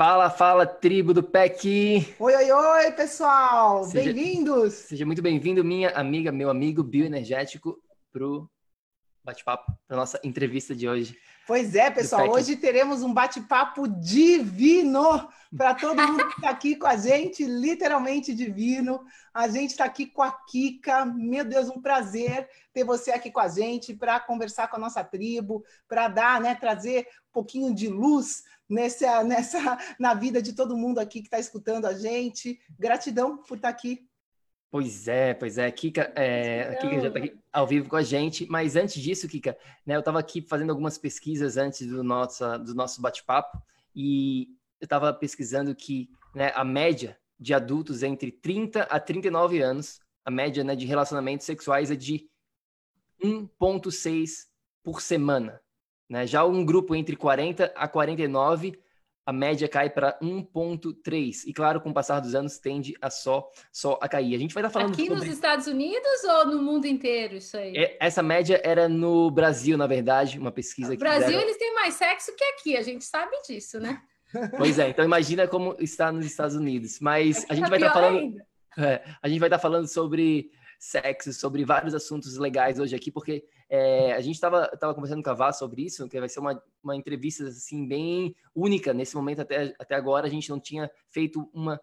Fala, fala, tribo do PEC! Oi, oi, oi, pessoal! Bem-vindos! Seja muito bem-vindo, minha amiga, meu amigo bioenergético, para o bate-papo, para nossa entrevista de hoje. Pois é, pessoal, hoje teremos um bate-papo divino para todo mundo que está aqui com a gente, literalmente divino. A gente está aqui com a Kika. Meu Deus, um prazer ter você aqui com a gente para conversar com a nossa tribo, para dar, né, trazer um pouquinho de luz nessa, nessa, na vida de todo mundo aqui que está escutando a gente. Gratidão por estar tá aqui. Pois é, pois é. Kika, é, Kika já está aqui ao vivo com a gente, mas antes disso, Kika, né, eu estava aqui fazendo algumas pesquisas antes do nosso, do nosso bate-papo e eu estava pesquisando que né, a média de adultos entre 30 a 39 anos, a média né, de relacionamentos sexuais é de 1,6 por semana. Né? Já um grupo entre 40 a 49, a média cai para 1,3. E claro, com o passar dos anos, tende a só, só a cair. A gente vai estar falando Aqui sobre... nos Estados Unidos ou no mundo inteiro, isso aí? É, essa média era no Brasil, na verdade, uma pesquisa no que Brasil, fizeram... eles têm mais sexo que aqui, a gente sabe disso, né? Pois é, então imagina como está nos Estados Unidos. Mas a gente vai estar falando... É, a gente vai estar falando sobre sexo, sobre vários assuntos legais hoje aqui, porque é, a gente estava tava conversando com a Vá sobre isso, que vai ser uma, uma entrevista assim bem única nesse momento até, até agora. A gente não tinha feito uma,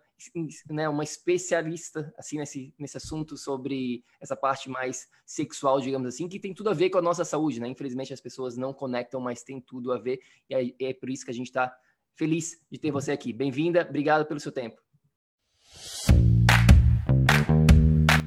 né, uma especialista assim nesse, nesse assunto sobre essa parte mais sexual, digamos assim, que tem tudo a ver com a nossa saúde, né? Infelizmente as pessoas não conectam, mas tem tudo a ver e é, é por isso que a gente está feliz de ter você aqui. Bem-vinda, obrigado pelo seu tempo.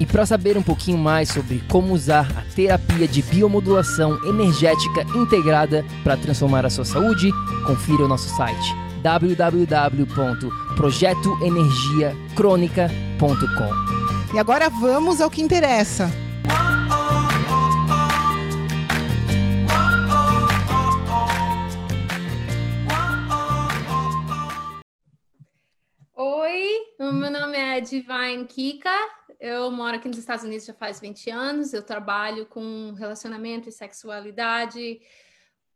E para saber um pouquinho mais sobre como usar a terapia de biomodulação energética integrada para transformar a sua saúde, confira o nosso site www.projetoenergiacronica.com. E agora vamos ao que interessa. Oi, meu nome é Divine Kika, eu moro aqui nos Estados Unidos já faz 20 anos, eu trabalho com relacionamento e sexualidade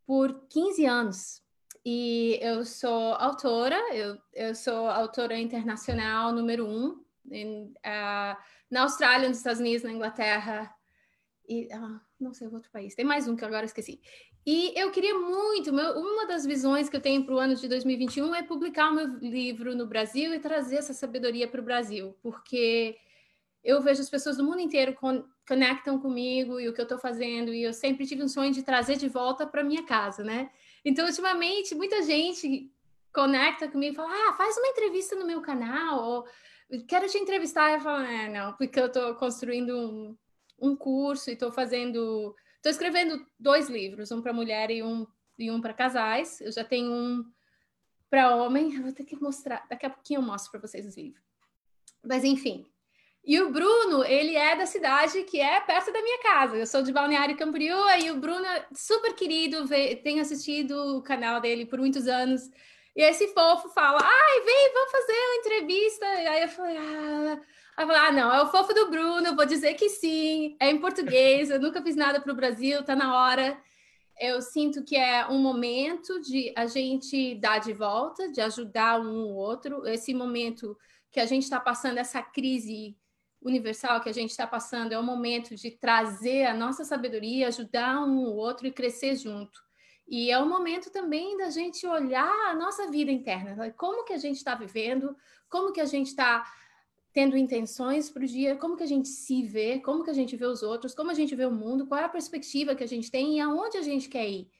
por 15 anos. E eu sou autora, eu, eu sou autora internacional número um em, uh, na Austrália, nos Estados Unidos, na Inglaterra e uh, não sei outro país. Tem mais um que agora esqueci. E eu queria muito, meu, uma das visões que eu tenho para o ano de 2021 é publicar o meu livro no Brasil e trazer essa sabedoria para o Brasil, porque eu vejo as pessoas do mundo inteiro con conectam comigo e o que eu estou fazendo, e eu sempre tive um sonho de trazer de volta para minha casa, né? Então, ultimamente, muita gente conecta comigo e fala: ah, faz uma entrevista no meu canal, ou quero te entrevistar. Eu falo: é, não, porque eu estou construindo um, um curso e estou fazendo. Estou escrevendo dois livros, um para mulher e um, e um para casais. Eu já tenho um para homem. Eu vou ter que mostrar, daqui a pouquinho eu mostro para vocês os livros. Mas, enfim, e o Bruno, ele é da cidade que é perto da minha casa. Eu sou de Balneário Camboriú e o Bruno é super querido, tenho assistido o canal dele por muitos anos. E esse fofo fala: ai, vem, vamos fazer uma entrevista. E aí eu falei: ah. Aí eu falei, ah, não, é o fofo do Bruno, vou dizer que sim, é em português, eu nunca fiz nada para o Brasil, tá na hora. Eu sinto que é um momento de a gente dar de volta, de ajudar um ou outro. Esse momento que a gente está passando, essa crise universal que a gente está passando, é o momento de trazer a nossa sabedoria, ajudar um ou outro e crescer junto. E é o momento também da gente olhar a nossa vida interna, como que a gente está vivendo, como que a gente está tendo intenções para o dia, como que a gente se vê, como que a gente vê os outros, como a gente vê o mundo, qual é a perspectiva que a gente tem e aonde a gente quer ir.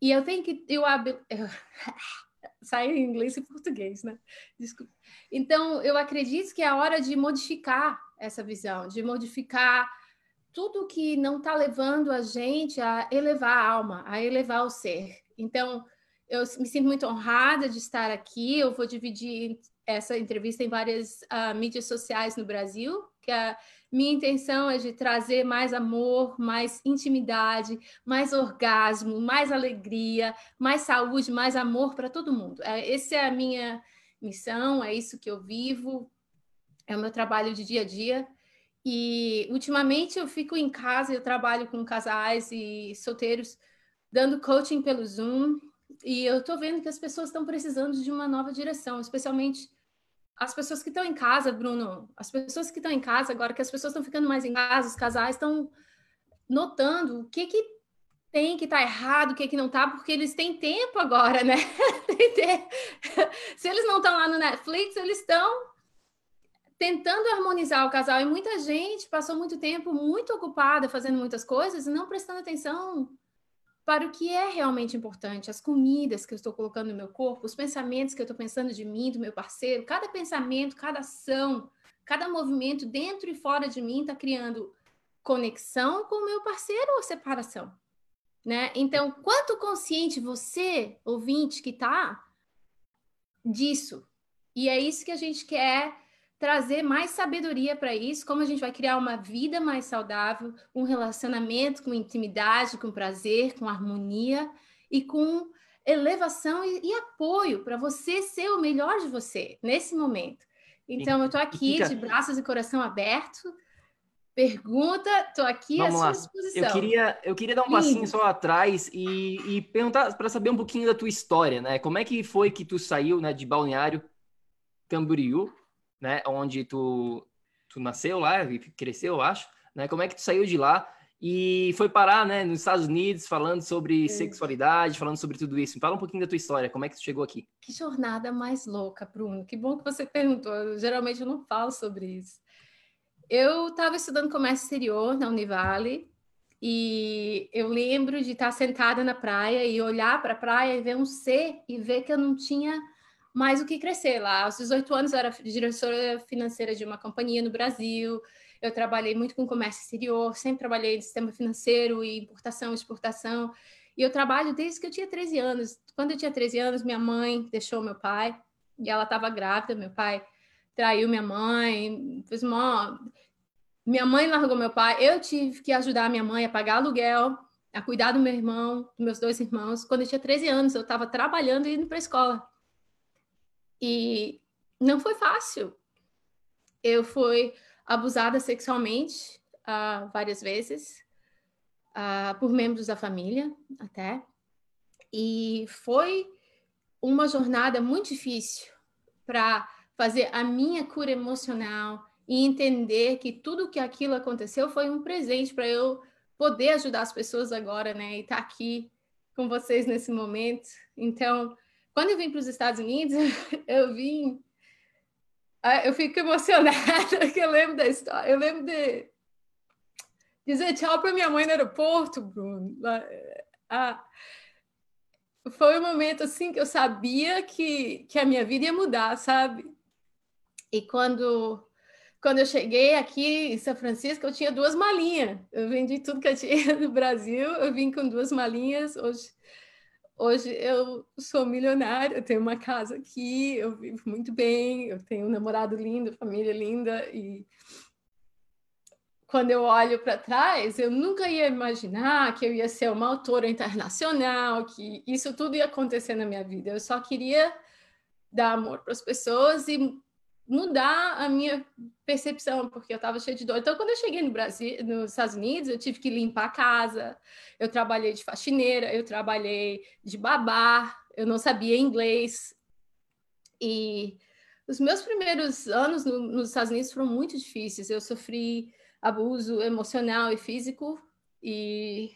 E eu tenho que eu, sai em inglês e português, né? Desculpa. Então, eu acredito que é a hora de modificar essa visão, de modificar tudo que não está levando a gente a elevar a alma, a elevar o ser. Então, eu me sinto muito honrada de estar aqui. Eu vou dividir essa entrevista em várias uh, mídias sociais no Brasil, que a minha intenção é de trazer mais amor, mais intimidade, mais orgasmo, mais alegria, mais saúde, mais amor para todo mundo. É, essa é a minha missão, é isso que eu vivo, é o meu trabalho de dia a dia. E ultimamente eu fico em casa, eu trabalho com casais e solteiros, dando coaching pelo Zoom. E eu estou vendo que as pessoas estão precisando de uma nova direção, especialmente as pessoas que estão em casa, Bruno, as pessoas que estão em casa, agora que as pessoas estão ficando mais em casa, os casais estão notando o que que tem que tá errado, o que que não está, porque eles têm tempo agora, né? Se eles não estão lá no Netflix, eles estão tentando harmonizar o casal e muita gente passou muito tempo muito ocupada fazendo muitas coisas e não prestando atenção para o que é realmente importante, as comidas que eu estou colocando no meu corpo, os pensamentos que eu estou pensando de mim, do meu parceiro, cada pensamento, cada ação, cada movimento dentro e fora de mim está criando conexão com o meu parceiro ou separação, né? Então, quanto consciente você, ouvinte, que está disso? E é isso que a gente quer trazer mais sabedoria para isso, como a gente vai criar uma vida mais saudável, um relacionamento com intimidade, com prazer, com harmonia e com elevação e, e apoio para você ser o melhor de você nesse momento. Então, eu estou aqui de braços e coração aberto. Pergunta, estou aqui Vamos à sua disposição. Eu queria, eu queria dar um Lindo. passinho só atrás e, e perguntar para saber um pouquinho da tua história, né? Como é que foi que tu saiu né, de Balneário Camboriú né? Onde tu, tu nasceu lá, cresceu, eu acho, né? Como é que tu saiu de lá e foi parar, né, nos Estados Unidos, falando sobre sexualidade, falando sobre tudo isso. Fala um pouquinho da tua história, como é que tu chegou aqui? Que jornada mais louca, Bruno. Que bom que você perguntou. Eu, geralmente eu não falo sobre isso. Eu estava estudando comércio exterior na Univale e eu lembro de estar sentada na praia e olhar para a praia e ver um C e ver que eu não tinha mais o que crescer lá. Aos 18 anos, eu era diretora financeira de uma companhia no Brasil. Eu trabalhei muito com comércio exterior, sempre trabalhei no sistema financeiro e importação, exportação. E eu trabalho desde que eu tinha 13 anos. Quando eu tinha 13 anos, minha mãe deixou meu pai e ela estava grávida. Meu pai traiu minha mãe, fez uma. Minha mãe largou meu pai. Eu tive que ajudar minha mãe a pagar aluguel, a cuidar do meu irmão, dos meus dois irmãos. Quando eu tinha 13 anos, eu estava trabalhando e indo para a escola. E não foi fácil. Eu fui abusada sexualmente uh, várias vezes, uh, por membros da família até. E foi uma jornada muito difícil para fazer a minha cura emocional e entender que tudo que aquilo aconteceu foi um presente para eu poder ajudar as pessoas agora, né? E estar tá aqui com vocês nesse momento. Então, quando eu vim para os Estados Unidos, eu vim. Ah, eu fico emocionada, porque eu lembro da história. Eu lembro de dizer tchau para minha mãe no aeroporto, Bruno. Ah, foi um momento assim que eu sabia que, que a minha vida ia mudar, sabe? E quando quando eu cheguei aqui em São Francisco, eu tinha duas malinhas. Eu vendi tudo que eu tinha no Brasil, eu vim com duas malinhas. Hoje Hoje eu sou milionária, eu tenho uma casa aqui, eu vivo muito bem, eu tenho um namorado lindo, família linda e quando eu olho para trás, eu nunca ia imaginar que eu ia ser uma autora internacional, que isso tudo ia acontecer na minha vida. Eu só queria dar amor para as pessoas e mudar a minha percepção, porque eu estava cheia de dor. Então, quando eu cheguei no Brasil, nos Estados Unidos, eu tive que limpar a casa, eu trabalhei de faxineira, eu trabalhei de babá, eu não sabia inglês. E os meus primeiros anos no, nos Estados Unidos foram muito difíceis. Eu sofri abuso emocional e físico e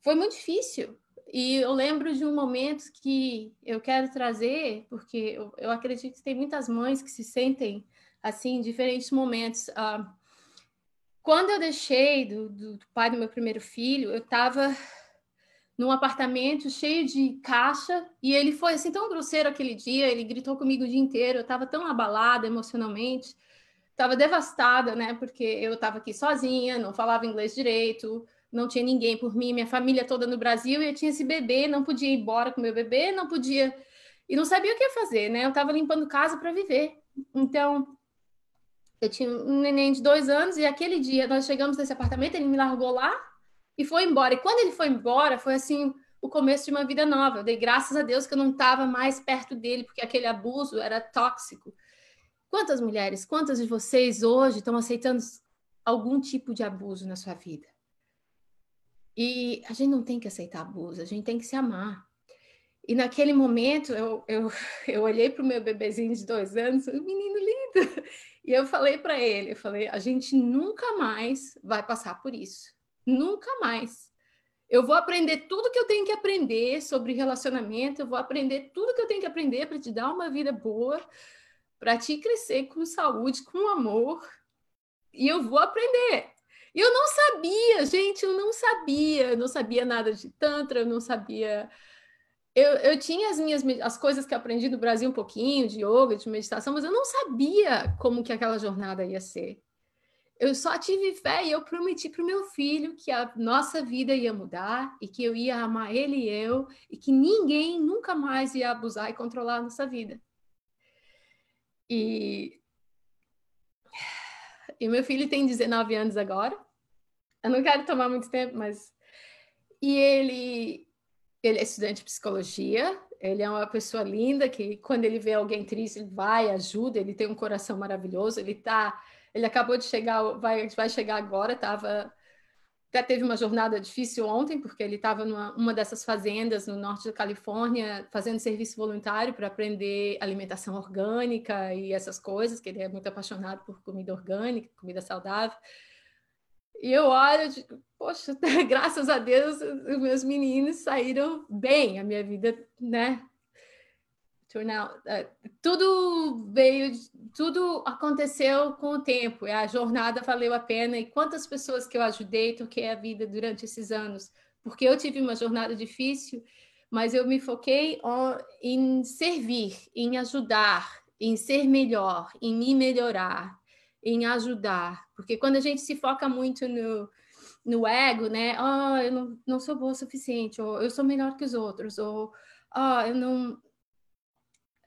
foi muito difícil. E eu lembro de um momento que eu quero trazer, porque eu, eu acredito que tem muitas mães que se sentem assim, em diferentes momentos. Uh, quando eu deixei do, do, do, pai do meu primeiro filho, eu estava num apartamento cheio de caixa e ele foi assim tão grosseiro aquele dia, ele gritou comigo o dia inteiro, eu estava tão abalada emocionalmente, estava devastada, né? Porque eu estava aqui sozinha, não falava inglês direito, não tinha ninguém por mim, minha família toda no Brasil, e eu tinha esse bebê, não podia ir embora com meu bebê, não podia e não sabia o que fazer, né? Eu estava limpando casa para viver. Então, eu tinha um neném de dois anos e aquele dia nós chegamos nesse apartamento, ele me largou lá e foi embora. E quando ele foi embora, foi assim o começo de uma vida nova. Eu dei graças a Deus que eu não estava mais perto dele, porque aquele abuso era tóxico. Quantas mulheres, quantas de vocês hoje estão aceitando algum tipo de abuso na sua vida? E a gente não tem que aceitar abuso, a gente tem que se amar. E naquele momento eu, eu, eu olhei para o meu bebezinho de dois anos, um menino lindo, e eu falei para ele, eu falei, a gente nunca mais vai passar por isso, nunca mais. Eu vou aprender tudo que eu tenho que aprender sobre relacionamento, eu vou aprender tudo que eu tenho que aprender para te dar uma vida boa, para te crescer com saúde, com amor, e eu vou aprender. E eu não sabia, gente, eu não sabia, eu não sabia nada de tantra, eu não sabia eu, eu tinha as minhas as coisas que aprendi do Brasil um pouquinho, de yoga, de meditação, mas eu não sabia como que aquela jornada ia ser. Eu só tive fé e eu prometi para o meu filho que a nossa vida ia mudar e que eu ia amar ele e eu e que ninguém nunca mais ia abusar e controlar a nossa vida. E, e meu filho tem 19 anos agora. Eu não quero tomar muito tempo, mas e ele ele é estudante de psicologia, ele é uma pessoa linda que quando ele vê alguém triste, ele vai, ajuda, ele tem um coração maravilhoso, ele tá, ele acabou de chegar, vai, vai chegar agora, tava até teve uma jornada difícil ontem, porque ele estava numa uma dessas fazendas no norte da Califórnia, fazendo serviço voluntário para aprender alimentação orgânica e essas coisas, que ele é muito apaixonado por comida orgânica, comida saudável. E eu olho e digo, poxa, graças a Deus, os meus meninos saíram bem, a minha vida, né? Uh, tudo veio, tudo aconteceu com o tempo, a jornada valeu a pena. E quantas pessoas que eu ajudei, toquei a vida durante esses anos, porque eu tive uma jornada difícil, mas eu me foquei em servir, em ajudar, em ser melhor, em me melhorar em ajudar, porque quando a gente se foca muito no, no ego, né? Oh, eu não, não sou boa o suficiente, ou eu sou melhor que os outros, ou oh, eu não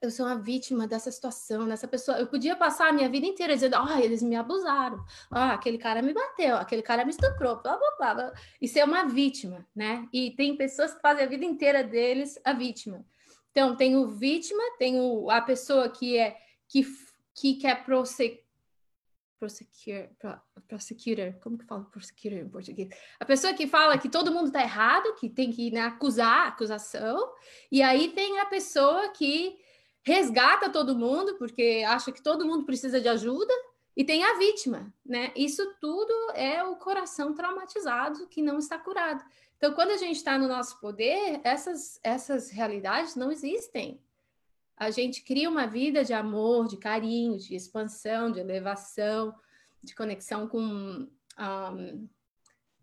eu sou uma vítima dessa situação, dessa pessoa. Eu podia passar a minha vida inteira dizendo, ah, oh, eles me abusaram, ah, aquele cara me bateu, aquele cara me estuprou, blá, blá, blá, blá. E ser uma vítima, né? E tem pessoas que fazem a vida inteira deles a vítima. Então, tem o vítima, tem o, a pessoa que é que, que quer prosseguir prosecutor, prosecutor, como que fala prosecutor em português? A pessoa que fala que todo mundo está errado, que tem que né, acusar, acusação, e aí tem a pessoa que resgata todo mundo, porque acha que todo mundo precisa de ajuda, e tem a vítima, né? Isso tudo é o coração traumatizado que não está curado. Então, quando a gente está no nosso poder, essas, essas realidades não existem a gente cria uma vida de amor, de carinho, de expansão, de elevação, de conexão com um,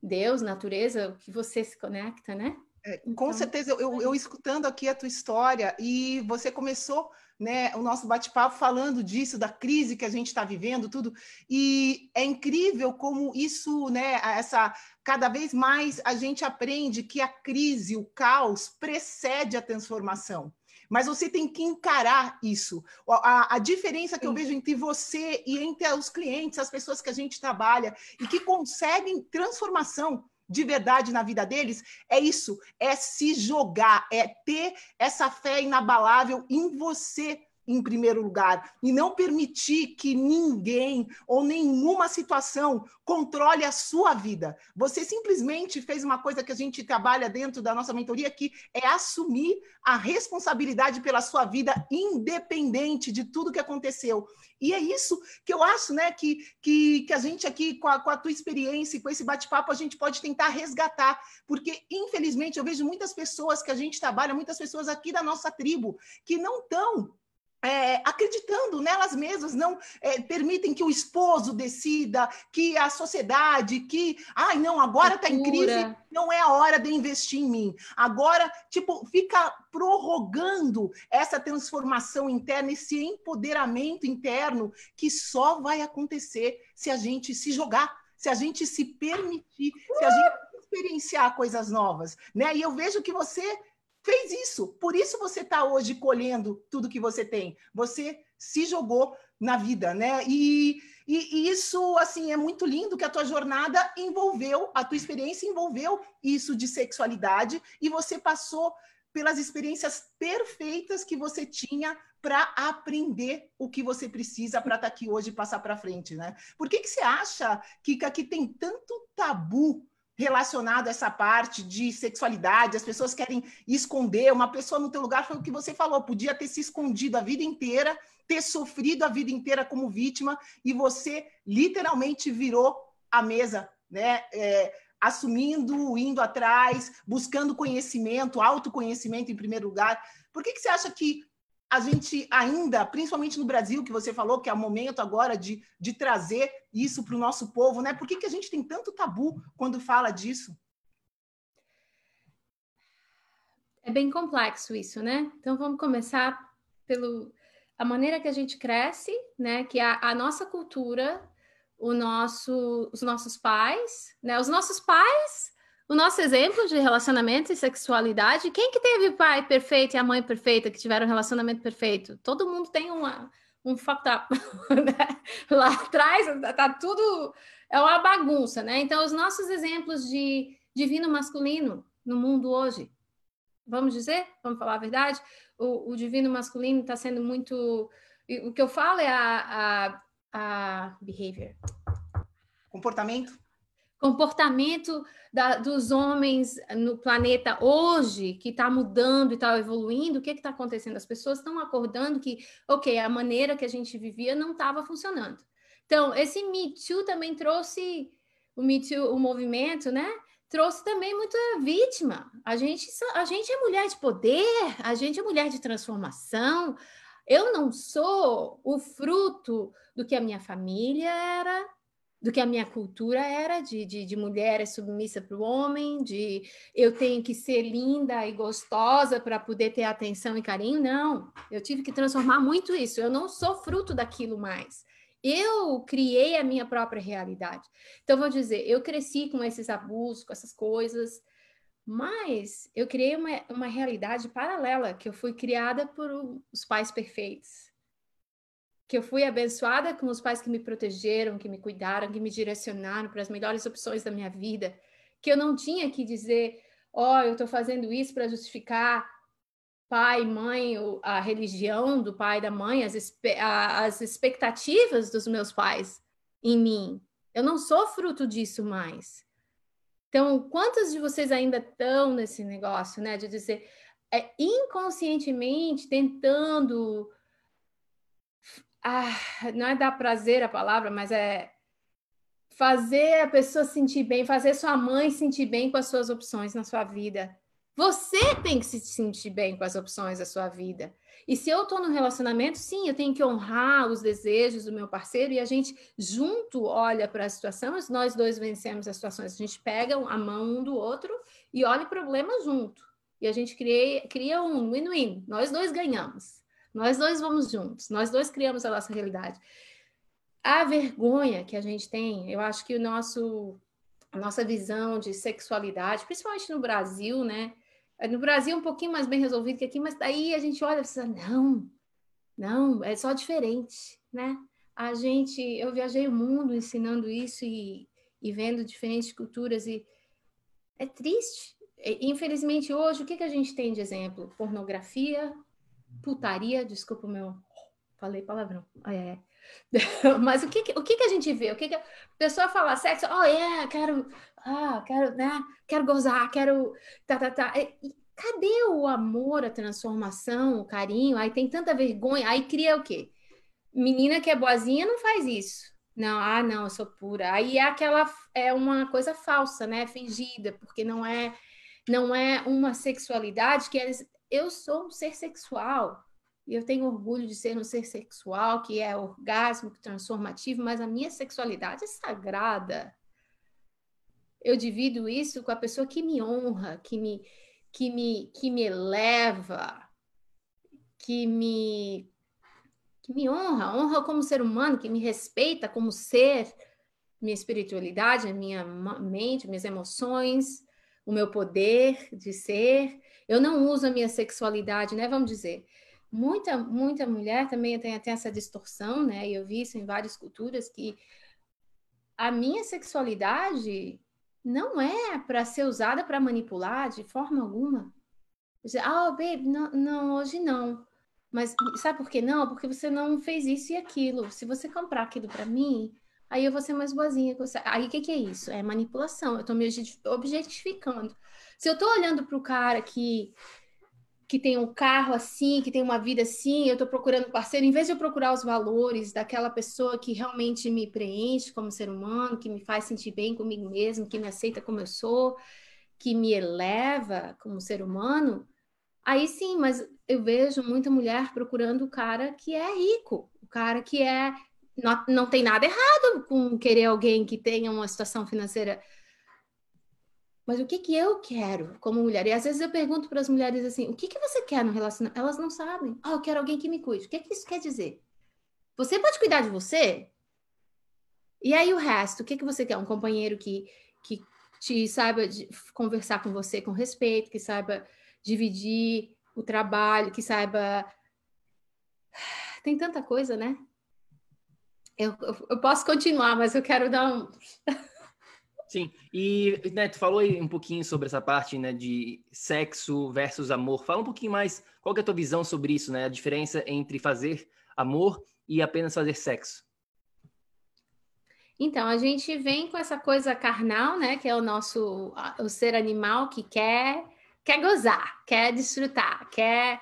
Deus, natureza, que você se conecta, né? É, com então, certeza, eu, eu, escutando aqui a tua história e você começou né, o nosso bate-papo falando disso, da crise que a gente está vivendo, tudo, e é incrível como isso, né, essa cada vez mais a gente aprende que a crise, o caos precede a transformação. Mas você tem que encarar isso. A, a diferença que eu vejo entre você e entre os clientes, as pessoas que a gente trabalha e que conseguem transformação de verdade na vida deles, é isso, é se jogar, é ter essa fé inabalável em você em primeiro lugar e não permitir que ninguém ou nenhuma situação controle a sua vida. Você simplesmente fez uma coisa que a gente trabalha dentro da nossa mentoria que é assumir a responsabilidade pela sua vida independente de tudo que aconteceu. E é isso que eu acho, né, que, que, que a gente aqui, com a, com a tua experiência e com esse bate-papo, a gente pode tentar resgatar, porque, infelizmente, eu vejo muitas pessoas que a gente trabalha, muitas pessoas aqui da nossa tribo, que não estão é, acreditando nelas mesmas, não é, permitem que o esposo decida, que a sociedade, que, ai, não, agora está em crise, não é a hora de investir em mim. Agora, tipo, fica prorrogando essa transformação interna, esse empoderamento interno que só vai acontecer se a gente se jogar, se a gente se permitir, se a gente experienciar coisas novas, né? E eu vejo que você fez isso. Por isso você está hoje colhendo tudo que você tem. Você se jogou na vida, né? E, e, e, isso, assim, é muito lindo que a tua jornada envolveu, a tua experiência envolveu isso de sexualidade e você passou pelas experiências perfeitas que você tinha para aprender o que você precisa para estar tá aqui hoje e passar para frente, né? Por que, que você acha, Kika, que tem tanto tabu relacionado a essa parte de sexualidade, as pessoas querem esconder. Uma pessoa no teu lugar foi o que você falou, podia ter se escondido a vida inteira, ter sofrido a vida inteira como vítima, e você literalmente virou a mesa, né? É, assumindo, indo atrás, buscando conhecimento, autoconhecimento em primeiro lugar. Por que, que você acha que a gente ainda, principalmente no Brasil, que você falou que é o momento agora de, de trazer isso para o nosso povo, né? Por que, que a gente tem tanto tabu quando fala disso? É bem complexo isso, né? Então vamos começar pelo a maneira que a gente cresce, né? Que a, a nossa cultura, o nosso, os nossos pais, né? Os nossos pais o nosso exemplo de relacionamento e sexualidade, quem que teve o pai perfeito e a mãe perfeita que tiveram um relacionamento perfeito? Todo mundo tem uma, um fucked up. Né? Lá atrás tá tudo é uma bagunça, né? Então os nossos exemplos de divino masculino no mundo hoje, vamos dizer, vamos falar a verdade, o, o divino masculino está sendo muito, o que eu falo é a, a, a behavior, comportamento comportamento da, dos homens no planeta hoje, que está mudando e está evoluindo, o que está acontecendo? As pessoas estão acordando que, ok, a maneira que a gente vivia não estava funcionando. Então, esse Me Too também trouxe, o Me Too, o movimento, né? Trouxe também muita vítima. A gente, a gente é mulher de poder, a gente é mulher de transformação. Eu não sou o fruto do que a minha família era, do que a minha cultura era de, de, de mulher é submissa para o homem, de eu tenho que ser linda e gostosa para poder ter atenção e carinho. Não, eu tive que transformar muito isso. Eu não sou fruto daquilo mais. Eu criei a minha própria realidade. Então, vou dizer, eu cresci com esses abusos, com essas coisas, mas eu criei uma, uma realidade paralela, que eu fui criada por os pais perfeitos que eu fui abençoada com os pais que me protegeram, que me cuidaram, que me direcionaram para as melhores opções da minha vida, que eu não tinha que dizer, ó, oh, eu estou fazendo isso para justificar pai, mãe, a religião do pai e da mãe, as, as expectativas dos meus pais em mim. Eu não sou fruto disso mais. Então, quantos de vocês ainda estão nesse negócio, né, de dizer, é, inconscientemente tentando ah, não é dar prazer a palavra, mas é fazer a pessoa sentir bem, fazer sua mãe sentir bem com as suas opções na sua vida. Você tem que se sentir bem com as opções da sua vida. E se eu estou no relacionamento, sim, eu tenho que honrar os desejos do meu parceiro e a gente junto olha para as situações, nós dois vencemos as situações. A gente pega a mão um do outro e olha o problema junto. E a gente cria, cria um win-win. Nós dois ganhamos. Nós dois vamos juntos, nós dois criamos a nossa realidade. A vergonha que a gente tem, eu acho que o nosso, a nossa visão de sexualidade, principalmente no Brasil, né? No Brasil é um pouquinho mais bem resolvido que aqui, mas daí a gente olha e pensa, não, não, é só diferente, né? A gente, eu viajei o mundo ensinando isso e, e vendo diferentes culturas e é triste. Infelizmente, hoje, o que, que a gente tem de exemplo? Pornografia, putaria, desculpa o meu. Falei palavrão. É. Mas o que, o que, que a gente vê? O que, que a pessoa fala sexo? Oh, yeah, quero, ah, quero, né? Quero gozar, quero. Tá, tá, tá. E, cadê o amor, a transformação, o carinho? Aí tem tanta vergonha. Aí cria o quê? Menina que é boazinha não faz isso. Não, ah, não, eu sou pura. Aí é aquela é uma coisa falsa, né? Fingida, porque não é não é uma sexualidade que eu sou um ser sexual e eu tenho orgulho de ser um ser sexual, que é orgásmico, transformativo, mas a minha sexualidade é sagrada. Eu divido isso com a pessoa que me honra, que me, que me, que me eleva, que me, que me honra, honra como ser humano, que me respeita como ser, minha espiritualidade, a minha mente, minhas emoções, o meu poder de ser. Eu não uso a minha sexualidade, né? Vamos dizer, muita, muita mulher também tem, tem essa distorção, né? E eu vi isso em várias culturas, que a minha sexualidade não é para ser usada para manipular de forma alguma. Dizer, ah, oh, babe, não, não, hoje não. Mas sabe por que não? Porque você não fez isso e aquilo. Se você comprar aquilo para mim, aí eu vou ser mais boazinha. Aí o que, que é isso? É manipulação. Eu estou me objetificando. Se eu estou olhando para o cara que que tem um carro assim, que tem uma vida assim, eu estou procurando parceiro, em vez de eu procurar os valores daquela pessoa que realmente me preenche como ser humano, que me faz sentir bem comigo mesmo, que me aceita como eu sou, que me eleva como ser humano, aí sim, mas eu vejo muita mulher procurando o cara que é rico, o cara que é. Não, não tem nada errado com querer alguém que tenha uma situação financeira mas o que que eu quero como mulher? E às vezes eu pergunto para as mulheres assim, o que que você quer no relacionamento? Elas não sabem. Ah, eu quero alguém que me cuide. O que que isso quer dizer? Você pode cuidar de você? E aí o resto, o que que você quer? Um companheiro que, que te saiba conversar com você com respeito, que saiba dividir o trabalho, que saiba... Tem tanta coisa, né? Eu, eu, eu posso continuar, mas eu quero dar um... Sim, e né, tu falou aí um pouquinho sobre essa parte né, de sexo versus amor. Fala um pouquinho mais, qual é a tua visão sobre isso, né? A diferença entre fazer amor e apenas fazer sexo. Então, a gente vem com essa coisa carnal, né? Que é o nosso o ser animal que quer quer gozar, quer desfrutar, quer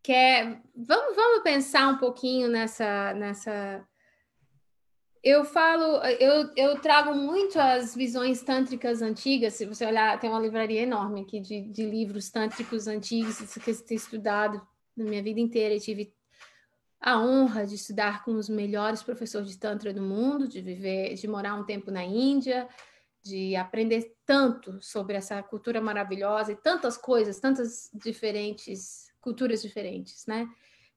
quer vamos, vamos pensar um pouquinho nessa nessa eu falo, eu, eu trago muito as visões tântricas antigas. Se você olhar, tem uma livraria enorme aqui de, de livros tântricos antigos, que eu tenho estudado na minha vida inteira. Eu tive a honra de estudar com os melhores professores de Tantra do mundo, de viver, de morar um tempo na Índia, de aprender tanto sobre essa cultura maravilhosa e tantas coisas, tantas diferentes culturas diferentes, né?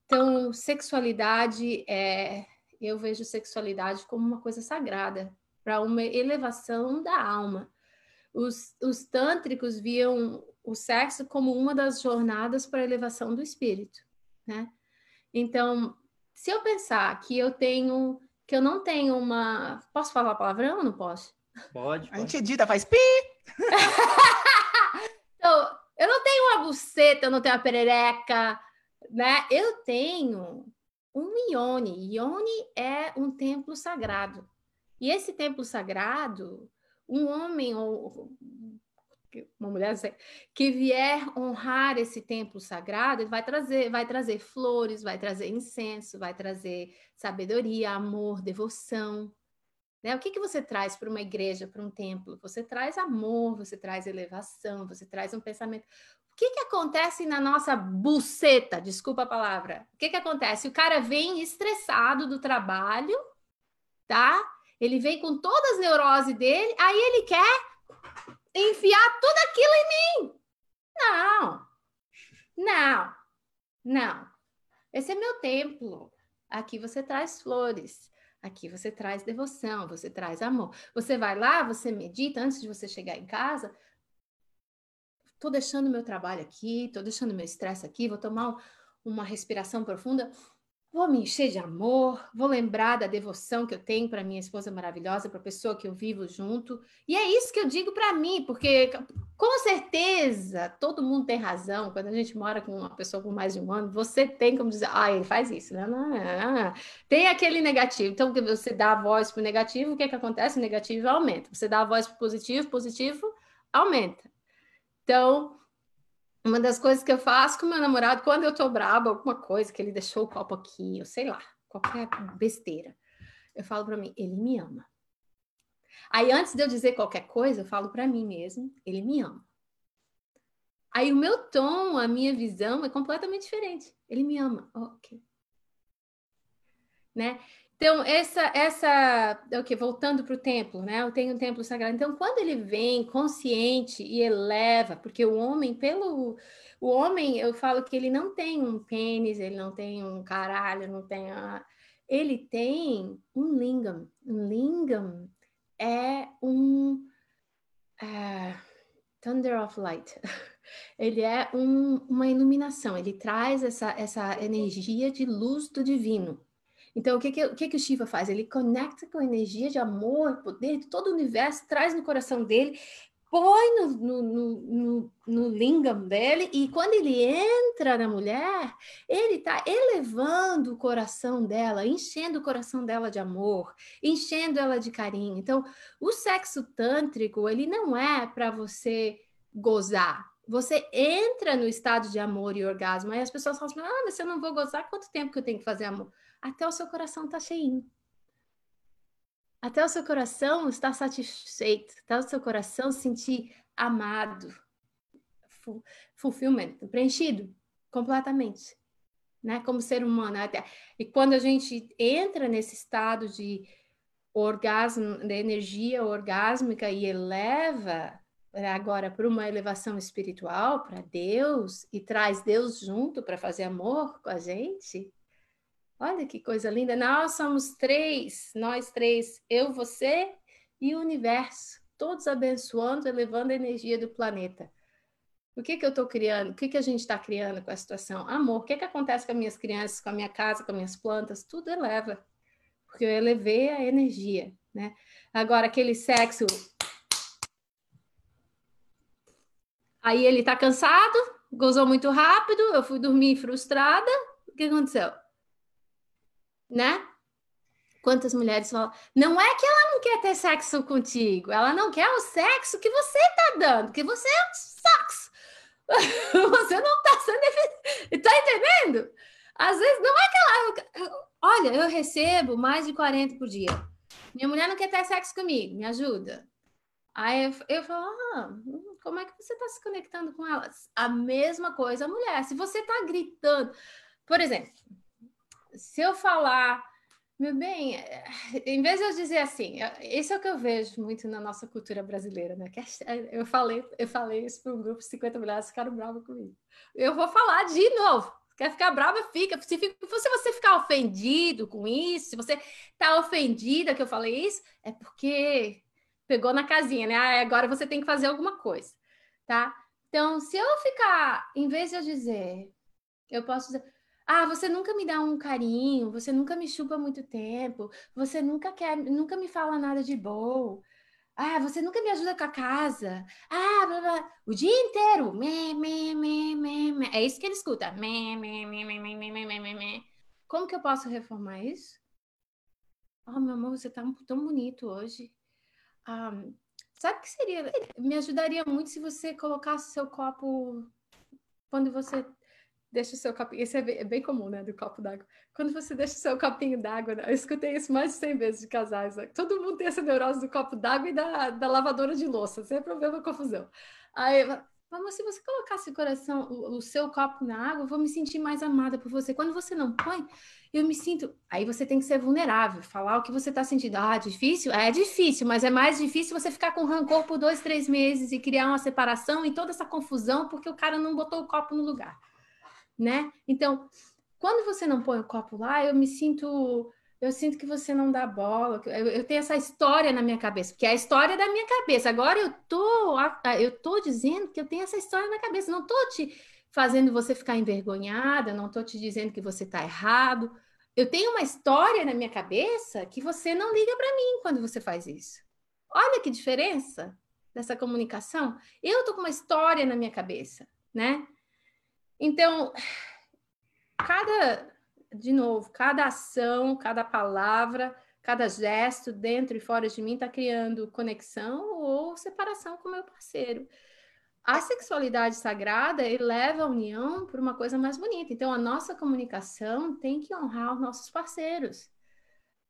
Então, sexualidade é eu vejo sexualidade como uma coisa sagrada, para uma elevação da alma. Os, os tântricos viam o sexo como uma das jornadas para a elevação do espírito, né? Então, se eu pensar que eu tenho, que eu não tenho uma, posso falar palavrão ou não posso? Pode. pode. A gente edita, faz pi. então, eu não tenho uma buceta, eu não tenho uma perereca, né? Eu tenho um Ione. Ione é um templo sagrado. E esse templo sagrado, um homem ou uma mulher que vier honrar esse templo sagrado, ele vai trazer, vai trazer flores, vai trazer incenso, vai trazer sabedoria, amor, devoção. Né? O que, que você traz para uma igreja, para um templo? Você traz amor, você traz elevação, você traz um pensamento que, que acontece na nossa buceta? Desculpa a palavra. O que, que acontece? O cara vem estressado do trabalho, tá? Ele vem com todas as neuroses dele, aí ele quer enfiar tudo aquilo em mim. Não, não, não. Esse é meu templo. Aqui você traz flores. Aqui você traz devoção, você traz amor. Você vai lá, você medita antes de você chegar em casa, Estou deixando meu trabalho aqui, estou deixando meu estresse aqui, vou tomar uma respiração profunda, vou me encher de amor, vou lembrar da devoção que eu tenho para minha esposa maravilhosa, para a pessoa que eu vivo junto. E é isso que eu digo para mim, porque com certeza todo mundo tem razão. Quando a gente mora com uma pessoa por mais de um ano, você tem como dizer, ah, ele faz isso, né? Tem aquele negativo. Então, você dá a voz para o negativo, o que, é que acontece? O negativo aumenta. Você dá a voz para o positivo, positivo aumenta. Então, uma das coisas que eu faço com meu namorado, quando eu tô braba, alguma coisa, que ele deixou o copo aqui, ou sei lá, qualquer besteira, eu falo para mim, ele me ama. Aí, antes de eu dizer qualquer coisa, eu falo para mim mesmo, ele me ama. Aí o meu tom, a minha visão é completamente diferente. Ele me ama. ok. Né? Então, essa, essa, o que voltando para o templo, né? Eu tenho um templo sagrado. Então, quando ele vem consciente e eleva, porque o homem, pelo o homem, eu falo que ele não tem um pênis, ele não tem um caralho, não tem a... ele tem um lingam. Um lingam é um uh, thunder of light. Ele é um, uma iluminação. Ele traz essa essa energia de luz do divino. Então, o que, que, o, que, que o Shiva faz? Ele conecta com a energia de amor, poder de todo o universo, traz no coração dele, põe no, no, no, no, lingam dele, e quando ele entra na mulher, ele está elevando o coração dela, enchendo o coração dela de amor, enchendo ela de carinho. Então, o sexo tântrico, ele não é para você gozar. Você entra no estado de amor e orgasmo, aí as pessoas falam assim, ah, mas eu não vou gozar, quanto tempo que eu tenho que fazer amor? Até o seu coração tá cheinho. Até o seu coração estar satisfeito, até o seu coração sentir amado, fulfillment, preenchido completamente, né? Como ser humano até. E quando a gente entra nesse estado de orgasmo, de energia orgásmica e eleva agora para uma elevação espiritual, para Deus e traz Deus junto para fazer amor com a gente, Olha que coisa linda. Nós somos três, nós três, eu, você e o universo, todos abençoando, elevando a energia do planeta. O que, que eu estou criando? O que, que a gente está criando com a situação? Amor. O que, que acontece com as minhas crianças, com a minha casa, com as minhas plantas? Tudo eleva. Porque eu elevei a energia, né? Agora, aquele sexo. Aí ele está cansado, gozou muito rápido, eu fui dormir frustrada. O que aconteceu? Né? Quantas mulheres falam, não é que ela não quer ter sexo contigo, ela não quer o sexo que você tá dando, que você é um sexo. você não tá sendo. Tá entendendo? Às vezes não é que ela. Olha, eu recebo mais de 40 por dia. Minha mulher não quer ter sexo comigo, me ajuda. Aí eu, eu falo, ah, como é que você está se conectando com elas? A mesma coisa a mulher. Se você está gritando, por exemplo, se eu falar, meu bem, eh, em vez de eu dizer assim, isso é o que eu vejo muito na nossa cultura brasileira, né? É, eu falei, eu falei isso para um grupo de 50 mulheres, ficaram bravos comigo. Eu vou falar de novo. Quer ficar brava, fica. Se, fica, se você ficar ofendido com isso, se você tá ofendida que eu falei isso, é porque pegou na casinha, né? Ah, agora você tem que fazer alguma coisa, tá? Então, se eu ficar, em vez de eu dizer, eu posso dizer, ah, você nunca me dá um carinho, você nunca me chupa muito tempo, você nunca quer, nunca me fala nada de bom. Ah, você nunca me ajuda com a casa. Ah, blá, blá. o dia inteiro. Me, me, me, me, me. É isso que ele escuta. Me, me, me, me, me, me, me, me, me. Como que eu posso reformar isso? Oh, meu amor, você tá tão bonito hoje. Ah, sabe o que seria? Me ajudaria muito se você colocasse seu copo quando você deixa o seu copinho. Isso é bem, é bem comum, né? Do copo d'água. Quando você deixa o seu copinho d'água, né? eu escutei isso mais de 100 vezes de casais. Né? Todo mundo tem essa neurose do copo d'água e da, da lavadora de louça. Sempre uma confusão. Aí, mas se você colocasse o coração, o, o, seu copo na água, eu vou me sentir mais amada por você. Quando você não põe, eu me sinto. Aí você tem que ser vulnerável, falar o que você está sentindo. Ah, difícil? É difícil, mas é mais difícil você ficar com rancor por dois, três meses e criar uma separação e toda essa confusão porque o cara não botou o copo no lugar né? Então, quando você não põe o copo lá, eu me sinto eu sinto que você não dá bola. Eu, eu, tenho essa história na minha cabeça, porque é a história da minha cabeça. Agora eu tô, eu tô dizendo que eu tenho essa história na cabeça. Não tô te fazendo você ficar envergonhada, não tô te dizendo que você tá errado. Eu tenho uma história na minha cabeça que você não liga para mim quando você faz isso. Olha que diferença dessa comunicação. Eu tô com uma história na minha cabeça, né? Então, cada, de novo, cada ação, cada palavra, cada gesto dentro e fora de mim está criando conexão ou separação com o meu parceiro. A sexualidade sagrada eleva a união por uma coisa mais bonita. Então, a nossa comunicação tem que honrar os nossos parceiros.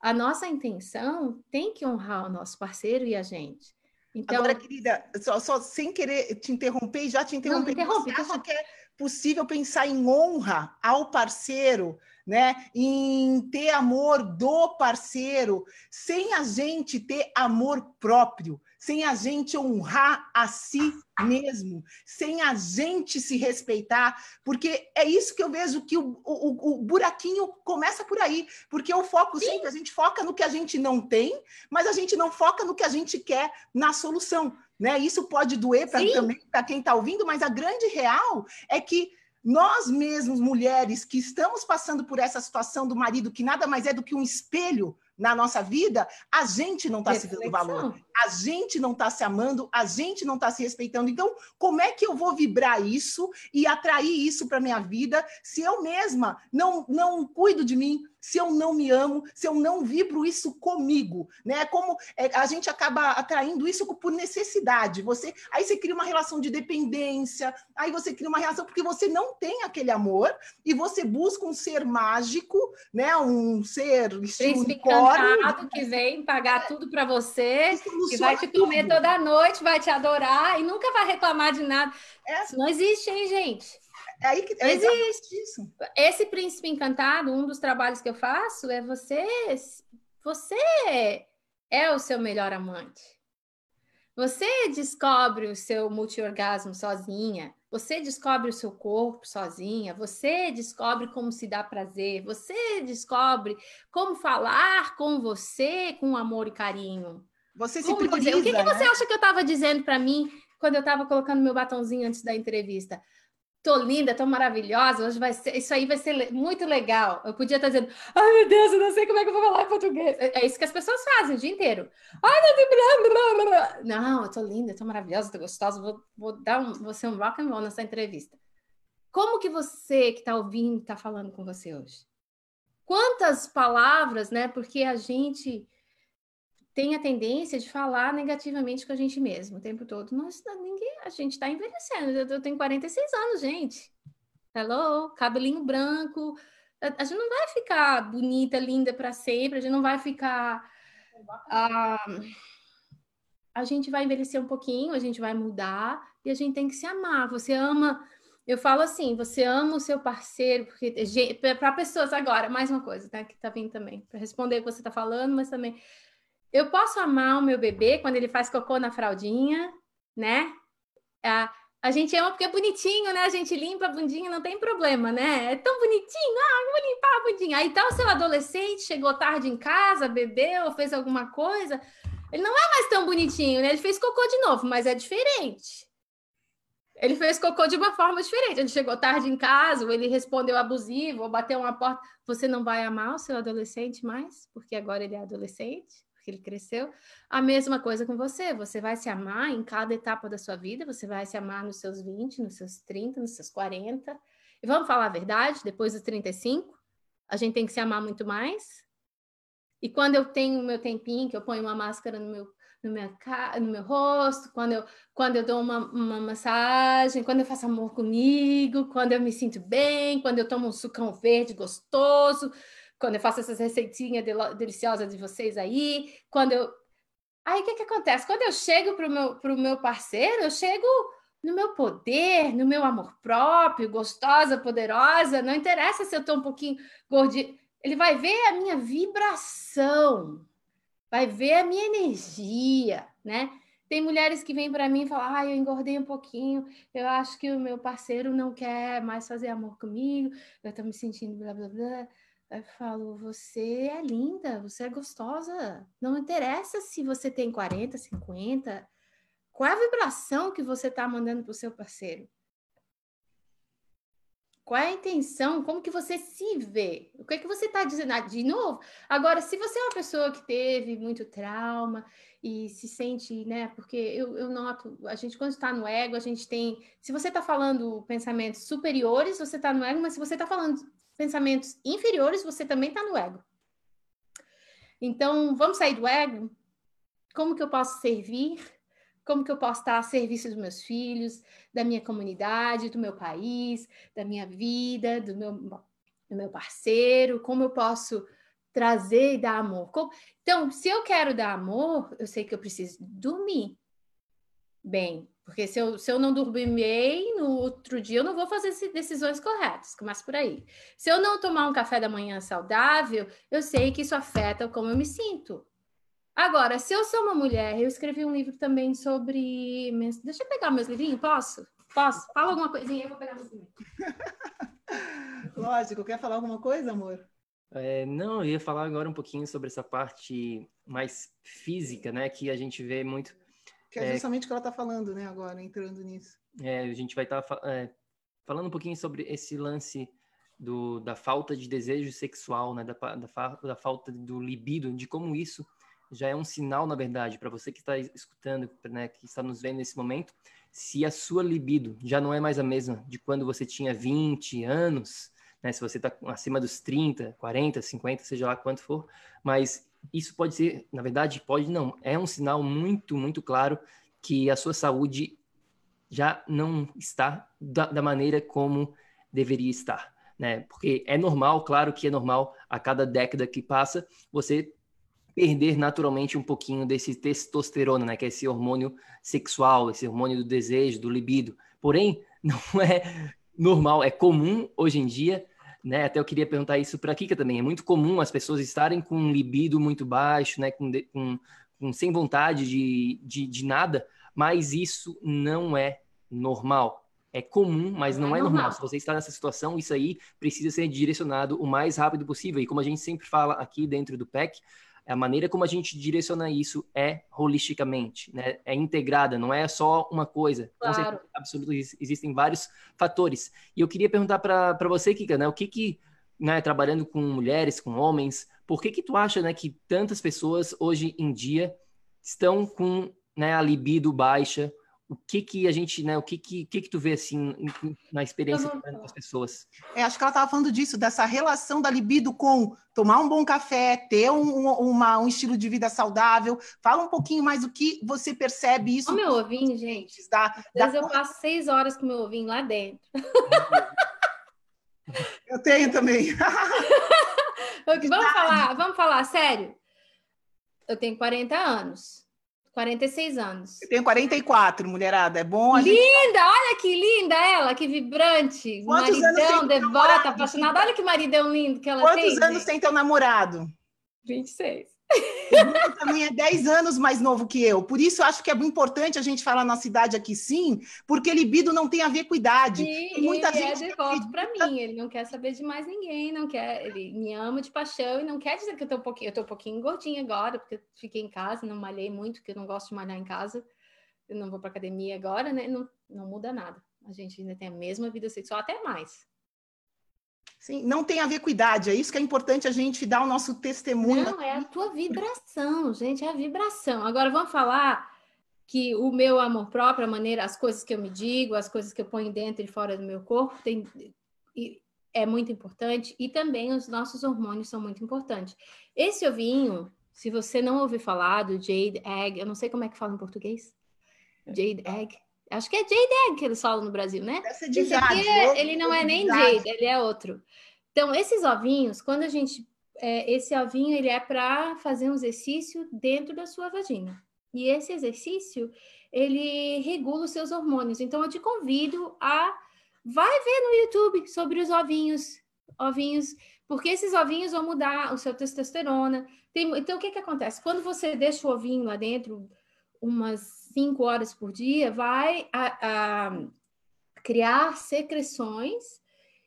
A nossa intenção tem que honrar o nosso parceiro e a gente. Então, Agora, querida, só, só sem querer te interromper, já te interromper, não, interrompe, você acha que é possível pensar em honra ao parceiro, né? Em ter amor do parceiro, sem a gente ter amor próprio, sem a gente honrar a si mesmo, sem a gente se respeitar, porque é isso que eu vejo que o, o, o buraquinho começa por aí, porque o foco Sim. sempre, a gente foca no que a gente não tem, mas a gente não foca no que a gente quer na solução. Né? Isso pode doer para também para quem está ouvindo, mas a grande real é que nós mesmos, mulheres, que estamos passando por essa situação do marido, que nada mais é do que um espelho na nossa vida, a gente não está se dando valor, a gente não está se amando, a gente não está se respeitando. Então, como é que eu vou vibrar isso e atrair isso para minha vida se eu mesma não, não cuido de mim, se eu não me amo, se eu não vibro isso comigo, né? Como é, a gente acaba atraindo isso por necessidade. Você, aí você cria uma relação de dependência, aí você cria uma relação porque você não tem aquele amor e você busca um ser mágico, né? Um ser estilo encantado que vem pagar tudo para você, que vai te comer tudo. toda noite, vai te adorar e nunca vai reclamar de nada. É. Isso não existe, hein, gente? É aí que é existe isso. Esse príncipe encantado, um dos trabalhos que eu faço é você, você é o seu melhor amante. Você descobre o seu multiorgasmo sozinha. Você descobre o seu corpo sozinha, você descobre como se dá prazer, você descobre como falar com você com amor e carinho. Você se prioriza, dizer, O que, que você né? acha que eu estava dizendo para mim quando eu estava colocando meu batonzinho antes da entrevista? tô linda, tô maravilhosa, hoje vai ser, isso aí vai ser muito legal. Eu podia estar dizendo, ai meu Deus, eu não sei como é que eu vou falar em português. É, é isso que as pessoas fazem o dia inteiro. Ai, não, não, eu tô linda, tô maravilhosa, tô gostosa, vou, vou dar um, vou ser um rock and roll nessa entrevista. Como que você que está ouvindo está falando com você hoje? Quantas palavras, né? Porque a gente tem a tendência de falar negativamente com a gente mesmo o tempo todo. Nossa, ninguém, a gente está envelhecendo. Eu, tenho 46 anos, gente. Hello, cabelinho branco. A, gente não vai ficar bonita, linda para sempre. A gente não vai ficar. Uh, a gente vai envelhecer um pouquinho, a gente vai mudar e a gente tem que se amar. Você ama. Eu falo assim, você ama o seu parceiro, porque para pessoas agora, mais uma coisa, tá? Que tá vindo também, para responder o que você está falando, mas também eu posso amar o meu bebê quando ele faz cocô na fraldinha, né? A, a gente ama porque é bonitinho, né? A gente limpa a bundinha, não tem problema, né? É tão bonitinho, ah, vou limpar a bundinha. Aí tá o seu adolescente, chegou tarde em casa, bebeu, fez alguma coisa. Ele não é mais tão bonitinho, né? Ele fez cocô de novo, mas é diferente. Ele fez cocô de uma forma diferente. Ele chegou tarde em casa, ou ele respondeu abusivo, ou bateu uma porta. Você não vai amar o seu adolescente mais, porque agora ele é adolescente? Que ele cresceu. A mesma coisa com você, você vai se amar em cada etapa da sua vida, você vai se amar nos seus 20, nos seus 30, nos seus 40. E vamos falar a verdade, depois dos 35, a gente tem que se amar muito mais. E quando eu tenho o meu tempinho, que eu ponho uma máscara no meu no meu, no meu rosto, quando eu, quando eu dou uma, uma massagem, quando eu faço amor comigo, quando eu me sinto bem, quando eu tomo um sucão verde gostoso, quando eu faço essas receitinhas deliciosas de vocês aí, quando eu. Aí o que, que acontece? Quando eu chego para o meu, meu parceiro, eu chego no meu poder, no meu amor próprio, gostosa, poderosa, não interessa se eu estou um pouquinho gordinha, ele vai ver a minha vibração, vai ver a minha energia, né? Tem mulheres que vêm para mim e falam: ah, eu engordei um pouquinho, eu acho que o meu parceiro não quer mais fazer amor comigo, eu estou me sentindo blá blá blá. Eu falo, você é linda, você é gostosa. Não interessa se você tem 40, 50. Qual é a vibração que você está mandando para o seu parceiro? Qual é a intenção? Como que você se vê? O que é que você está dizendo? Ah, de novo, agora, se você é uma pessoa que teve muito trauma e se sente, né? Porque eu, eu noto, a gente, quando está no ego, a gente tem. Se você está falando pensamentos superiores, você está no ego, mas se você está falando pensamentos inferiores, você também está no ego. Então, vamos sair do ego? Como que eu posso servir? Como que eu posso estar a serviço dos meus filhos, da minha comunidade, do meu país, da minha vida, do meu, do meu parceiro? Como eu posso trazer e dar amor? Como... Então, se eu quero dar amor, eu sei que eu preciso dormir. bem. Porque se eu, se eu não dormir bem, no outro dia eu não vou fazer decisões corretas. Começa por aí. Se eu não tomar um café da manhã saudável, eu sei que isso afeta como eu me sinto. Agora, se eu sou uma mulher, eu escrevi um livro também sobre. Deixa eu pegar meus livrinhos, posso? Posso? Fala alguma coisinha, eu vou pegar meus livrinhos. Lógico, quer falar alguma coisa, amor? É, não, eu ia falar agora um pouquinho sobre essa parte mais física, né? Que a gente vê muito. Que é justamente o que ela está falando, né, agora, entrando nisso. É, a gente vai estar tá, é, falando um pouquinho sobre esse lance do, da falta de desejo sexual, né? Da, da, da falta do libido, de como isso já é um sinal, na verdade, para você que está escutando, né, que está nos vendo nesse momento, se a sua libido já não é mais a mesma de quando você tinha 20 anos, né? Se você está acima dos 30, 40, 50, seja lá quanto for, mas isso pode ser, na verdade, pode não, é um sinal muito, muito claro que a sua saúde já não está da, da maneira como deveria estar, né? Porque é normal, claro que é normal, a cada década que passa, você perder naturalmente um pouquinho desse testosterona, né? Que é esse hormônio sexual, esse hormônio do desejo, do libido. Porém, não é normal, é comum hoje em dia, né? Até eu queria perguntar isso para a Kika também. É muito comum as pessoas estarem com um libido muito baixo, né? Com, com, com sem vontade de, de, de, nada, mas isso não é normal. É comum, mas não, não é, é normal. normal. Se você está nessa situação, isso aí precisa ser direcionado o mais rápido possível. E como a gente sempre fala aqui dentro do PEC, a maneira como a gente direciona isso é holisticamente, né? É integrada, não é só uma coisa. Claro. absoluto, existem vários fatores. E eu queria perguntar para você, Kika, né? O que que, né, trabalhando com mulheres, com homens, por que que tu acha, né, que tantas pessoas hoje em dia estão com, né, a libido baixa, o que que a gente, né, o que que, que, que tu vê assim na experiência das pessoas? É, acho que ela estava falando disso, dessa relação da libido com tomar um bom café, ter um, uma, um estilo de vida saudável. Fala um pouquinho mais o que você percebe isso. O meu ovinho, gente. Da, Às da... vezes eu passo seis horas com o meu ovinho lá dentro. eu tenho também. vamos falar, vamos falar sério. Eu tenho 40 anos. 46 anos. Eu tenho 44, mulherada. É bom Linda! Gente... Olha que linda ela, que vibrante. Quantos maridão, devota, apaixonada. Olha que maridão lindo que ela Quantos tem. Quantos anos tem teu namorado? 26. O também é 10 anos mais novo que eu. Por isso, eu acho que é importante a gente falar na cidade aqui sim, porque libido não tem a ver com idade. Sim, muita ele é gente é devoto para mim. Ele não quer saber de mais ninguém, não quer. Ele me ama de paixão e não quer dizer que eu tô um pouquinho. Eu tô um pouquinho gordinha agora, porque eu fiquei em casa, não malhei muito, porque eu não gosto de malhar em casa. Eu não vou para academia agora, né? Não, não muda nada. A gente ainda tem a mesma vida sexual, até mais. Sim, não tem a ver com idade, é isso que é importante a gente dar o nosso testemunho. Não, é a tua vibração, gente, é a vibração. Agora vamos falar que o meu amor próprio, a maneira, as coisas que eu me digo, as coisas que eu ponho dentro e fora do meu corpo, tem, é muito importante e também os nossos hormônios são muito importantes. Esse ovinho, se você não ouviu falar do Jade Egg, eu não sei como é que fala em português. Jade Egg. Acho que é Jade Egg que eles falam no Brasil, né? Esse de jade, é, ele não é nem Jade, ele é outro. Então, esses ovinhos, quando a gente. É, esse ovinho ele é para fazer um exercício dentro da sua vagina. E esse exercício ele regula os seus hormônios. Então, eu te convido a vai ver no YouTube sobre os ovinhos, ovinhos, porque esses ovinhos vão mudar o seu testosterona. Tem, então, o que que acontece? Quando você deixa o ovinho lá dentro umas cinco horas por dia, vai a, a criar secreções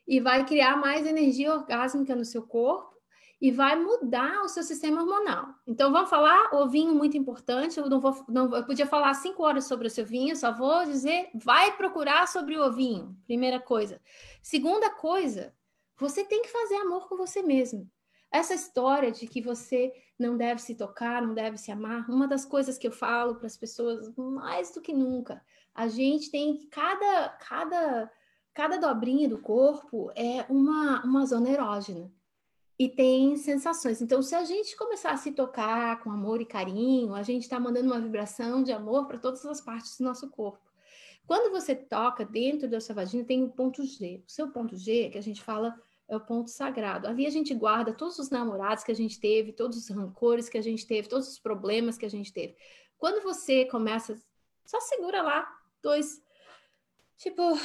e vai criar mais energia orgásmica no seu corpo e vai mudar o seu sistema hormonal. Então, vamos falar ovinho muito importante. Eu não vou, não, eu podia falar cinco horas sobre o seu vinho, só vou dizer, vai procurar sobre o ovinho. Primeira coisa. Segunda coisa, você tem que fazer amor com você mesmo. Essa história de que você não deve se tocar, não deve se amar, uma das coisas que eu falo para as pessoas mais do que nunca, a gente tem cada cada cada dobrinha do corpo é uma, uma zona erógena e tem sensações. Então, se a gente começar a se tocar com amor e carinho, a gente está mandando uma vibração de amor para todas as partes do nosso corpo. Quando você toca dentro da sua vagina, tem o ponto G. O seu ponto G, que a gente fala, é o ponto sagrado. Ali a gente guarda todos os namorados que a gente teve, todos os rancores que a gente teve, todos os problemas que a gente teve. Quando você começa Só segura lá, dois, tipo,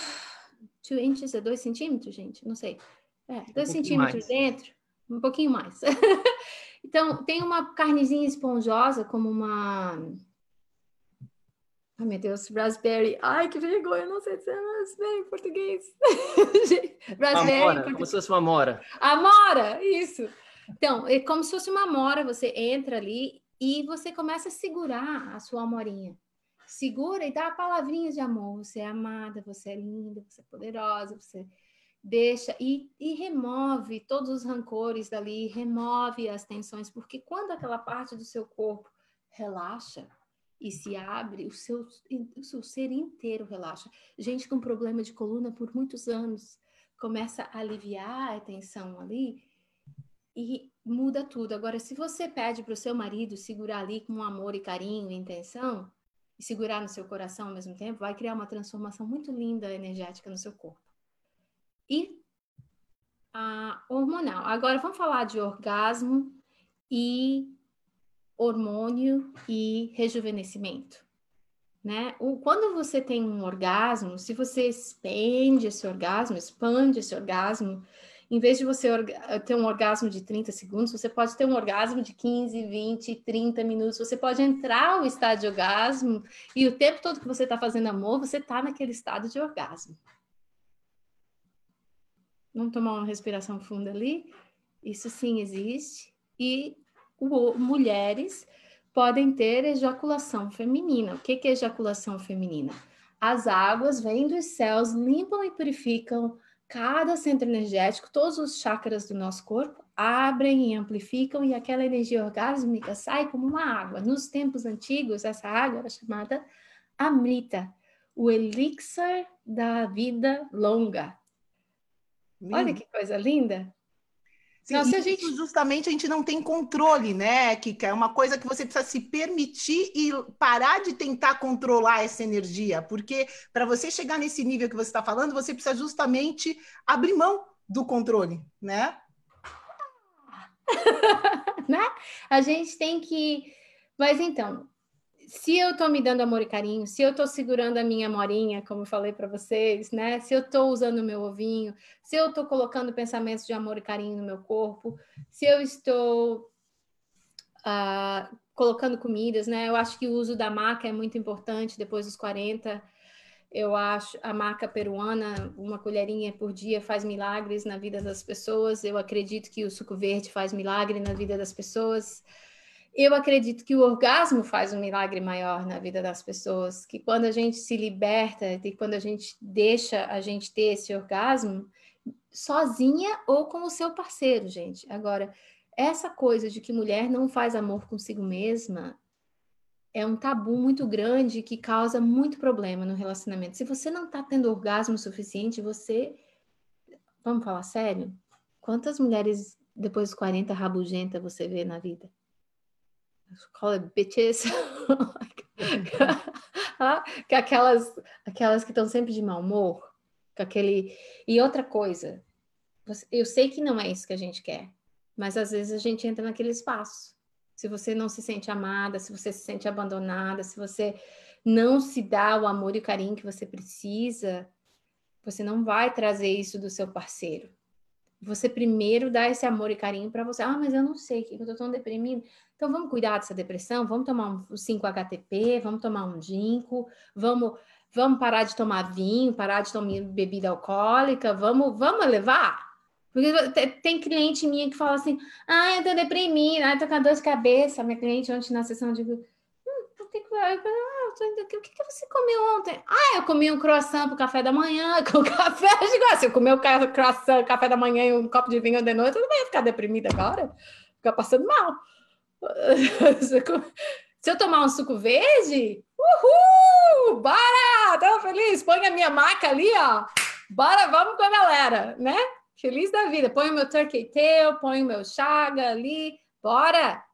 two inches é dois centímetros, gente? Não sei. É, dois um centímetros dentro, um pouquinho mais. então, tem uma carnezinha esponjosa, como uma. Ai, meu Deus, raspberry. Ai, que vergonha, não sei dizer raspberry em português. raspberry. Amora, português. como se fosse uma mora. Amora, isso. Então, é como se fosse uma amora, você entra ali e você começa a segurar a sua amorinha. Segura e dá palavrinhas de amor. Você é amada, você é linda, você é poderosa, você deixa e, e remove todos os rancores dali, remove as tensões, porque quando aquela parte do seu corpo relaxa e se abre, o seu, o seu ser inteiro relaxa. Gente com problema de coluna por muitos anos começa a aliviar a tensão ali e muda tudo. Agora, se você pede para o seu marido segurar ali com amor e carinho e intenção, e segurar no seu coração ao mesmo tempo, vai criar uma transformação muito linda energética no seu corpo e a hormonal. Agora vamos falar de orgasmo e hormônio e rejuvenescimento. Né? O, quando você tem um orgasmo, se você expande esse orgasmo, expande esse orgasmo, em vez de você ter um orgasmo de 30 segundos, você pode ter um orgasmo de 15, 20, 30 minutos. Você pode entrar no estado de orgasmo e o tempo todo que você está fazendo amor, você está naquele estado de orgasmo. Vamos tomar uma respiração funda ali. Isso sim existe. E o, mulheres podem ter ejaculação feminina. O que, que é ejaculação feminina? As águas vêm dos céus, limpam e purificam cada centro energético, todos os chakras do nosso corpo, abrem e amplificam, e aquela energia orgásmica sai como uma água. Nos tempos antigos, essa água era chamada Amrita, o elixir da vida longa. Olha que coisa linda. Sim, não, a gente... justamente a gente não tem controle, né, Kika? É uma coisa que você precisa se permitir e parar de tentar controlar essa energia, porque para você chegar nesse nível que você está falando, você precisa justamente abrir mão do controle, né? né? A gente tem que. Mas então, se eu estou me dando amor e carinho, se eu estou segurando a minha morinha, como eu falei para vocês, né? Se eu estou usando o meu ovinho, se eu estou colocando pensamentos de amor e carinho no meu corpo, se eu estou uh, colocando comidas, né? Eu acho que o uso da maca é muito importante depois dos 40. Eu acho a maca peruana, uma colherinha por dia faz milagres na vida das pessoas. Eu acredito que o suco verde faz milagre na vida das pessoas eu acredito que o orgasmo faz um milagre maior na vida das pessoas, que quando a gente se liberta, e quando a gente deixa a gente ter esse orgasmo, sozinha ou com o seu parceiro, gente. Agora, essa coisa de que mulher não faz amor consigo mesma é um tabu muito grande que causa muito problema no relacionamento. Se você não está tendo orgasmo suficiente, você. Vamos falar sério? Quantas mulheres depois dos 40 rabugenta você vê na vida? Call it bitches, que aquelas, aquelas que estão sempre de mau humor, com aquele. E outra coisa, eu sei que não é isso que a gente quer, mas às vezes a gente entra naquele espaço. Se você não se sente amada, se você se sente abandonada, se você não se dá o amor e o carinho que você precisa, você não vai trazer isso do seu parceiro. Você primeiro dá esse amor e carinho para você. Ah, mas eu não sei, que eu tô tão deprimida. Então vamos cuidar dessa depressão, vamos tomar um 5-HTP, vamos tomar um ginkgo, vamos vamos parar de tomar vinho, parar de tomar bebida alcoólica, vamos vamos levar. Porque tem cliente minha que fala assim: "Ah, eu tô deprimida, ah, eu tô com dor de cabeça". Minha cliente ontem na sessão de hum, tem que o que, que você comeu ontem? Ah, eu comi um croissant pro café da manhã, com café. Eu digo, ah, se eu comer um croissant, café da manhã e um copo de vinho de noite, eu não ia ficar deprimida agora. Ficar passando mal. Se eu tomar um suco verde, uhul! Bora! Tô feliz! Põe a minha maca ali, ó. Bora, vamos com a galera, né? Feliz da vida. Põe o meu turkey tail, põe o meu chaga ali, bora!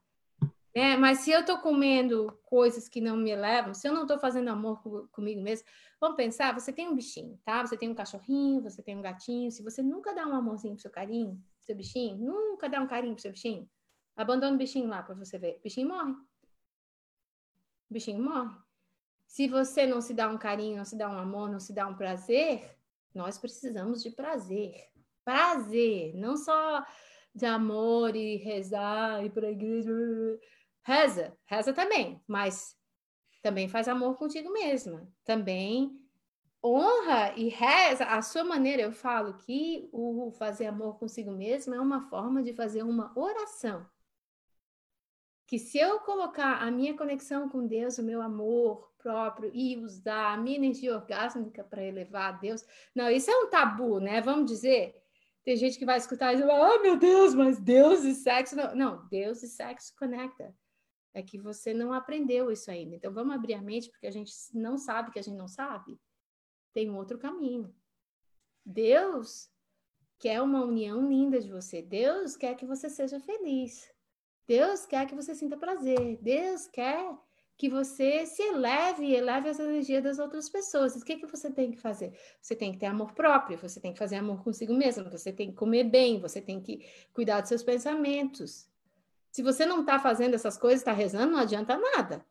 É, mas se eu estou comendo coisas que não me levam, se eu não estou fazendo amor com, comigo mesmo, vamos pensar, você tem um bichinho, tá? Você tem um cachorrinho, você tem um gatinho, se você nunca dá um amorzinho pro seu carinho, pro seu bichinho, nunca dá um carinho pro seu bichinho, abandona o bichinho lá para você ver, o bichinho morre. O bichinho morre. Se você não se dá um carinho, não se dá um amor, não se dá um prazer, nós precisamos de prazer. Prazer, não só de amor e rezar e para a igreja. Reza, reza também, mas também faz amor contigo mesma. Também honra e reza a sua maneira. Eu falo que o fazer amor consigo mesmo é uma forma de fazer uma oração. Que se eu colocar a minha conexão com Deus, o meu amor próprio e usar a minha energia orgásmica para elevar a Deus, não, isso é um tabu, né? Vamos dizer. Tem gente que vai escutar e dizer, oh meu Deus, mas Deus e sexo. Não, não Deus e sexo conecta. É que você não aprendeu isso ainda. Então vamos abrir a mente, porque a gente não sabe que a gente não sabe tem um outro caminho. Deus quer uma união linda de você. Deus quer que você seja feliz. Deus quer que você sinta prazer. Deus quer que você se eleve e eleve as energias das outras pessoas. O que, que você tem que fazer? Você tem que ter amor próprio, você tem que fazer amor consigo mesmo, você tem que comer bem, você tem que cuidar dos seus pensamentos. Se você não está fazendo essas coisas, está rezando, não adianta nada.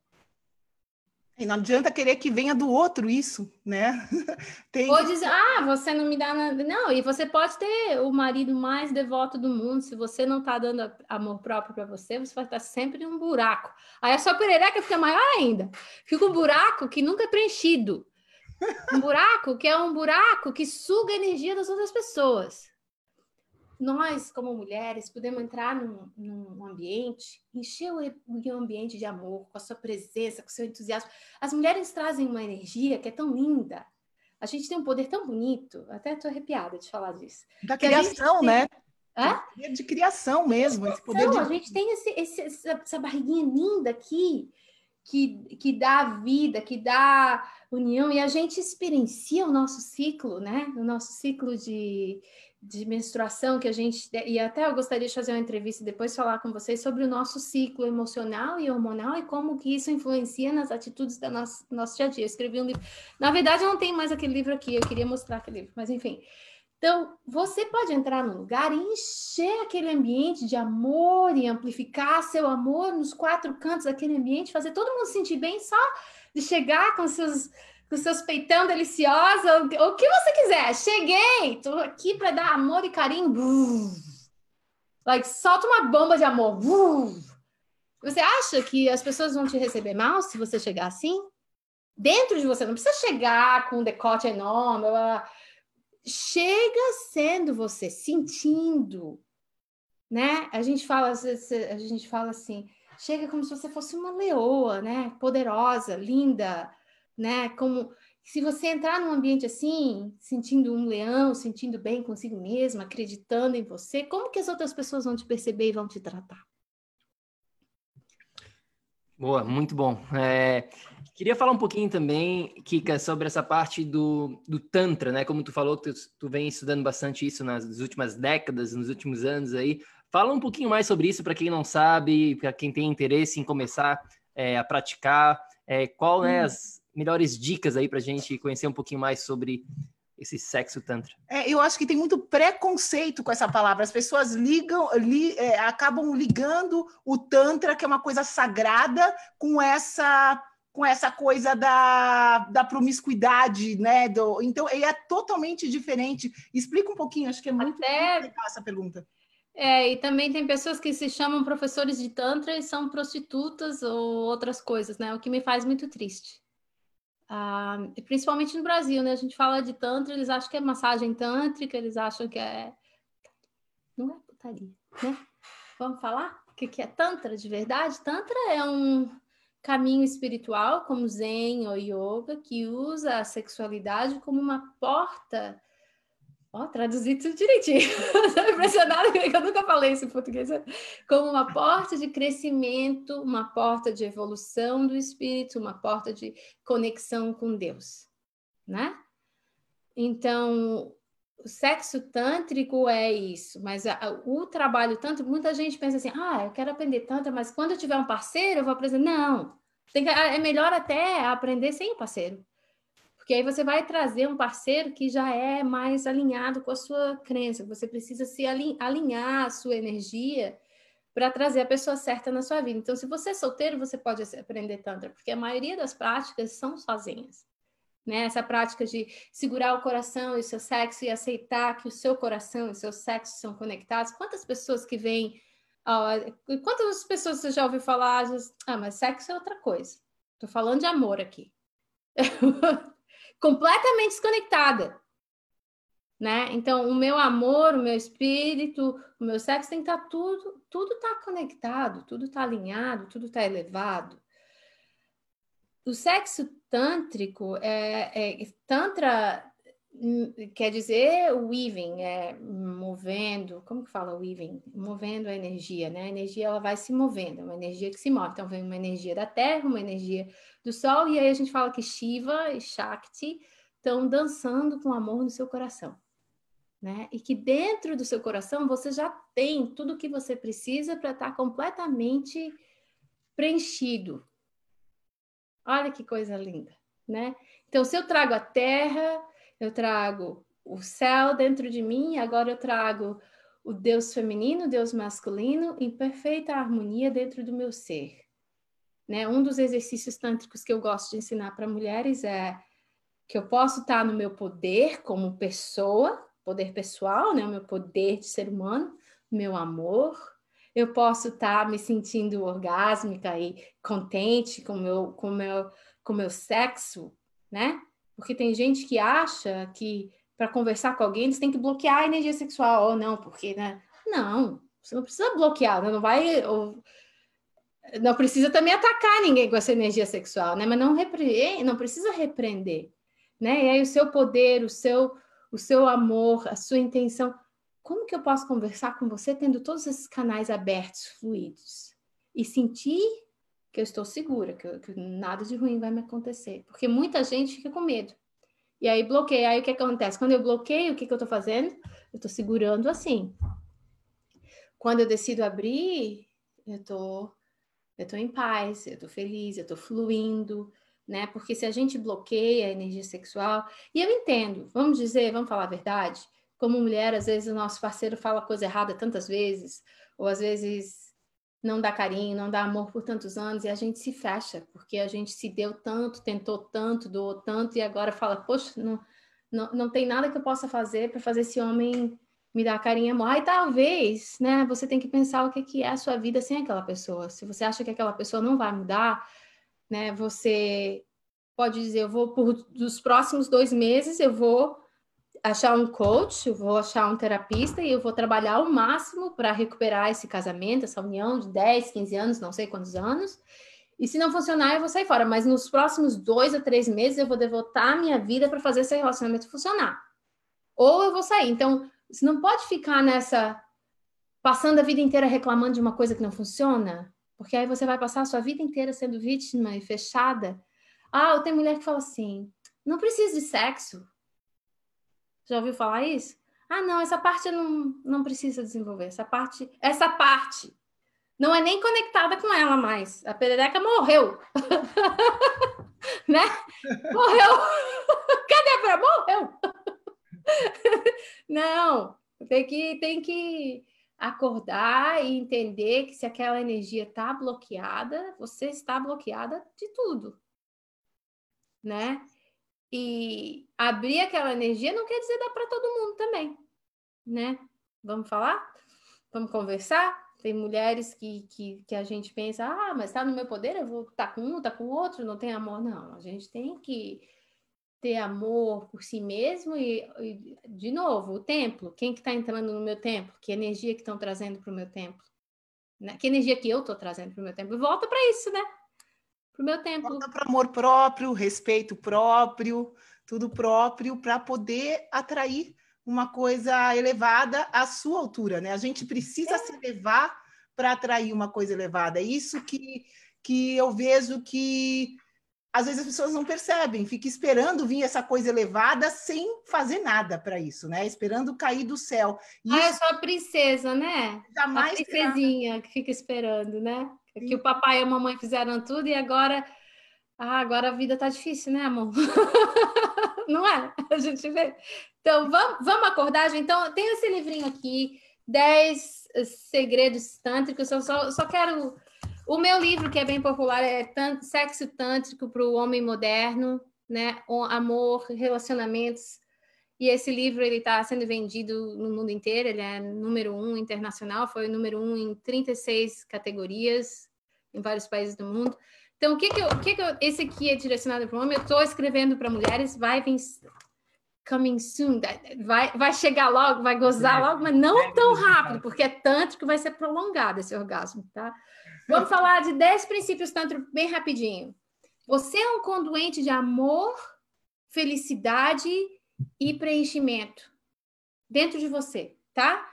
E não adianta querer que venha do outro isso, né? Tem... Ou dizer, ah, você não me dá nada. Não, e você pode ter o marido mais devoto do mundo. Se você não está dando amor próprio para você, você vai estar sempre em um buraco. Aí a sua perereca fica maior ainda. Fica um buraco que nunca é preenchido. Um buraco que é um buraco que suga a energia das outras pessoas nós, como mulheres, podemos entrar num, num ambiente, encher o ambiente de amor, com a sua presença, com o seu entusiasmo. As mulheres trazem uma energia que é tão linda. A gente tem um poder tão bonito, até estou arrepiada de falar disso. Da criação, tem... né? Hã? De criação mesmo. Esse poder de... A gente tem esse, esse, essa, essa barriguinha linda aqui, que, que dá vida, que dá união, e a gente experiencia o nosso ciclo, né? O nosso ciclo de, de menstruação que a gente e até eu gostaria de fazer uma entrevista depois falar com vocês sobre o nosso ciclo emocional e hormonal e como que isso influencia nas atitudes do nosso, nosso dia a dia. Eu escrevi um livro. Na verdade, eu não tenho mais aquele livro aqui, eu queria mostrar aquele livro, mas enfim. Então, você pode entrar num lugar e encher aquele ambiente de amor e amplificar seu amor nos quatro cantos daquele ambiente, fazer todo mundo se sentir bem só de chegar com seus com seus peitão deliciosos, o que você quiser. Cheguei, tô aqui para dar amor e carinho. Like, solta uma bomba de amor. Você acha que as pessoas vão te receber mal se você chegar assim? Dentro de você, não precisa chegar com um decote enorme. Chega sendo você, sentindo, né? A gente fala, a gente fala assim, chega como se você fosse uma leoa, né? Poderosa, linda, né? Como se você entrar num ambiente assim, sentindo um leão, sentindo bem consigo mesmo, acreditando em você, como que as outras pessoas vão te perceber e vão te tratar? Boa, muito bom. É, queria falar um pouquinho também, Kika, sobre essa parte do, do Tantra, né? Como tu falou, tu, tu vem estudando bastante isso nas últimas décadas, nos últimos anos aí. Fala um pouquinho mais sobre isso para quem não sabe, para quem tem interesse em começar é, a praticar. É, qual né, hum. as, melhores dicas aí para a gente conhecer um pouquinho mais sobre esse sexo tantra? É, eu acho que tem muito preconceito com essa palavra. As pessoas ligam, li, é, acabam ligando o tantra, que é uma coisa sagrada, com essa com essa coisa da, da promiscuidade, né? Do, então, ele é totalmente diferente. Explica um pouquinho, acho que é muito, Até... muito legal essa pergunta. É, e também tem pessoas que se chamam professores de Tantra e são prostitutas ou outras coisas, né? O que me faz muito triste. Ah, principalmente no Brasil, né? A gente fala de tantra, eles acham que é massagem tântrica, eles acham que é. Não é putaria, né? Vamos falar o que, é tantra de verdade? Tantra é um caminho espiritual, como Zen ou Yoga, que usa a sexualidade como uma porta Ó, oh, traduzi tudo direitinho. Estou impressionada que eu nunca falei isso em português. Como uma porta de crescimento, uma porta de evolução do espírito, uma porta de conexão com Deus, né? Então, o sexo tântrico é isso, mas a, o trabalho tanto muita gente pensa assim: ah, eu quero aprender tanto, mas quando eu tiver um parceiro, eu vou aprender. Não, que, é melhor até aprender sem o parceiro. Porque aí você vai trazer um parceiro que já é mais alinhado com a sua crença. Você precisa se alinhar a sua energia para trazer a pessoa certa na sua vida. Então, se você é solteiro, você pode aprender Tantra, porque a maioria das práticas são sozinhas. Né? Essa prática de segurar o coração e o seu sexo e aceitar que o seu coração e o seu sexo são conectados. Quantas pessoas que vêm. Uh, quantas pessoas você já ouviu falar? Ah, mas sexo é outra coisa. Estou falando de amor aqui. Completamente desconectada né? Então, o meu amor, o meu espírito, o meu sexo tem que estar tá tudo, tudo está conectado, tudo está alinhado, tudo está elevado. O sexo tântrico é, é tantra quer dizer weaving, é movendo, como que fala weaving? Movendo a energia, né? A energia ela vai se movendo, é uma energia que se move. Então vem uma energia da terra, uma energia do sol, e aí a gente fala que Shiva e Shakti estão dançando com amor no seu coração né? E que dentro do seu coração você já tem tudo o que você precisa para estar tá completamente preenchido. Olha que coisa linda, né? Então, se eu trago a terra, eu trago o céu dentro de mim, agora eu trago o Deus feminino, o Deus masculino em perfeita harmonia dentro do meu ser. Né? Um dos exercícios tântricos que eu gosto de ensinar para mulheres é que eu posso estar no meu poder como pessoa, poder pessoal, né? O meu poder de ser humano, meu amor. Eu posso estar tá me sentindo orgásmica e contente com meu, com meu, com meu sexo, né? Porque tem gente que acha que para conversar com alguém eles têm que bloquear a energia sexual ou não, porque, né? Não, você não precisa bloquear, né? não vai. Ou, não precisa também atacar ninguém com essa energia sexual, né? Mas não, repre... não precisa repreender, né? E aí o seu poder, o seu o seu amor, a sua intenção. Como que eu posso conversar com você tendo todos esses canais abertos, fluidos? E sentir que eu estou segura, que, eu, que nada de ruim vai me acontecer. Porque muita gente fica com medo. E aí bloqueia. Aí o que acontece? Quando eu bloqueio, o que, que eu estou fazendo? Eu estou segurando assim. Quando eu decido abrir, eu estou eu tô em paz, eu estou feliz, eu estou fluindo, né? Porque se a gente bloqueia a energia sexual, e eu entendo, vamos dizer, vamos falar a verdade, como mulher, às vezes o nosso parceiro fala coisa errada tantas vezes, ou às vezes não dá carinho, não dá amor por tantos anos, e a gente se fecha, porque a gente se deu tanto, tentou tanto, doou tanto, e agora fala, poxa, não, não, não tem nada que eu possa fazer para fazer esse homem me dar carinho e amor. Aí talvez, né, você tem que pensar o que, que é a sua vida sem aquela pessoa. Se você acha que aquela pessoa não vai mudar, né? Você pode dizer, eu vou por dos próximos dois meses eu vou achar um coach, eu vou achar um terapista e eu vou trabalhar ao máximo para recuperar esse casamento, essa união de 10, 15 anos, não sei quantos anos. E se não funcionar, eu vou sair fora. Mas nos próximos dois a três meses eu vou devotar a minha vida para fazer esse relacionamento funcionar. Ou eu vou sair. Então, você não pode ficar nessa passando a vida inteira reclamando de uma coisa que não funciona. Porque aí você vai passar a sua vida inteira sendo vítima e fechada. Ah, tem mulher que fala assim: não precisa de sexo. Já ouviu falar isso? Ah, não, essa parte não, não precisa desenvolver. Essa parte, essa parte não é nem conectada com ela mais. A perereca morreu. né? Morreu. Cadê a? Morreu. não, tem que, tem que acordar e entender que se aquela energia está bloqueada, você está bloqueada de tudo, né? E abrir aquela energia não quer dizer dar para todo mundo também, né? Vamos falar? Vamos conversar? Tem mulheres que, que, que a gente pensa, ah, mas está no meu poder, eu vou estar tá com um, tá com outro, não tem amor. Não, a gente tem que ter amor por si mesmo e, e de novo, o templo. Quem que está entrando no meu templo? Que energia que estão trazendo para o meu templo? Né? Que energia que eu estou trazendo para o meu templo? Volta para isso, né? Para o meu templo. Volta para amor próprio, respeito próprio, tudo próprio, para poder atrair uma coisa elevada à sua altura, né? A gente precisa é. se elevar para atrair uma coisa elevada. É isso que, que eu vejo que às vezes as pessoas não percebem, fica esperando vir essa coisa elevada sem fazer nada para isso, né? Esperando cair do céu. E ah, é só a princesa, né? Jamais a princesinha que fica esperando, né? Sim. Que o papai e a mamãe fizeram tudo e agora, ah, agora a vida tá difícil, né, amor? não é? A gente vê. Então, vamos, vamos acordar. Então, tem esse livrinho aqui, 10 segredos tântricos. Eu só, só quero. O meu livro, que é bem popular, é Sexo Tântrico para o Homem Moderno, né? O amor, relacionamentos. E esse livro ele está sendo vendido no mundo inteiro. Ele é número um internacional, foi número um em 36 categorias em vários países do mundo. Então, o que que, eu, o que, que eu, esse aqui é direcionado para o homem? Eu estou escrevendo para mulheres, vai vir coming soon, vai, vai chegar logo, vai gozar logo, mas não tão rápido, porque é tanto que vai ser prolongado esse orgasmo, tá? Vamos falar de 10 princípios tanto bem rapidinho. Você é um conduente de amor, felicidade e preenchimento dentro de você, tá?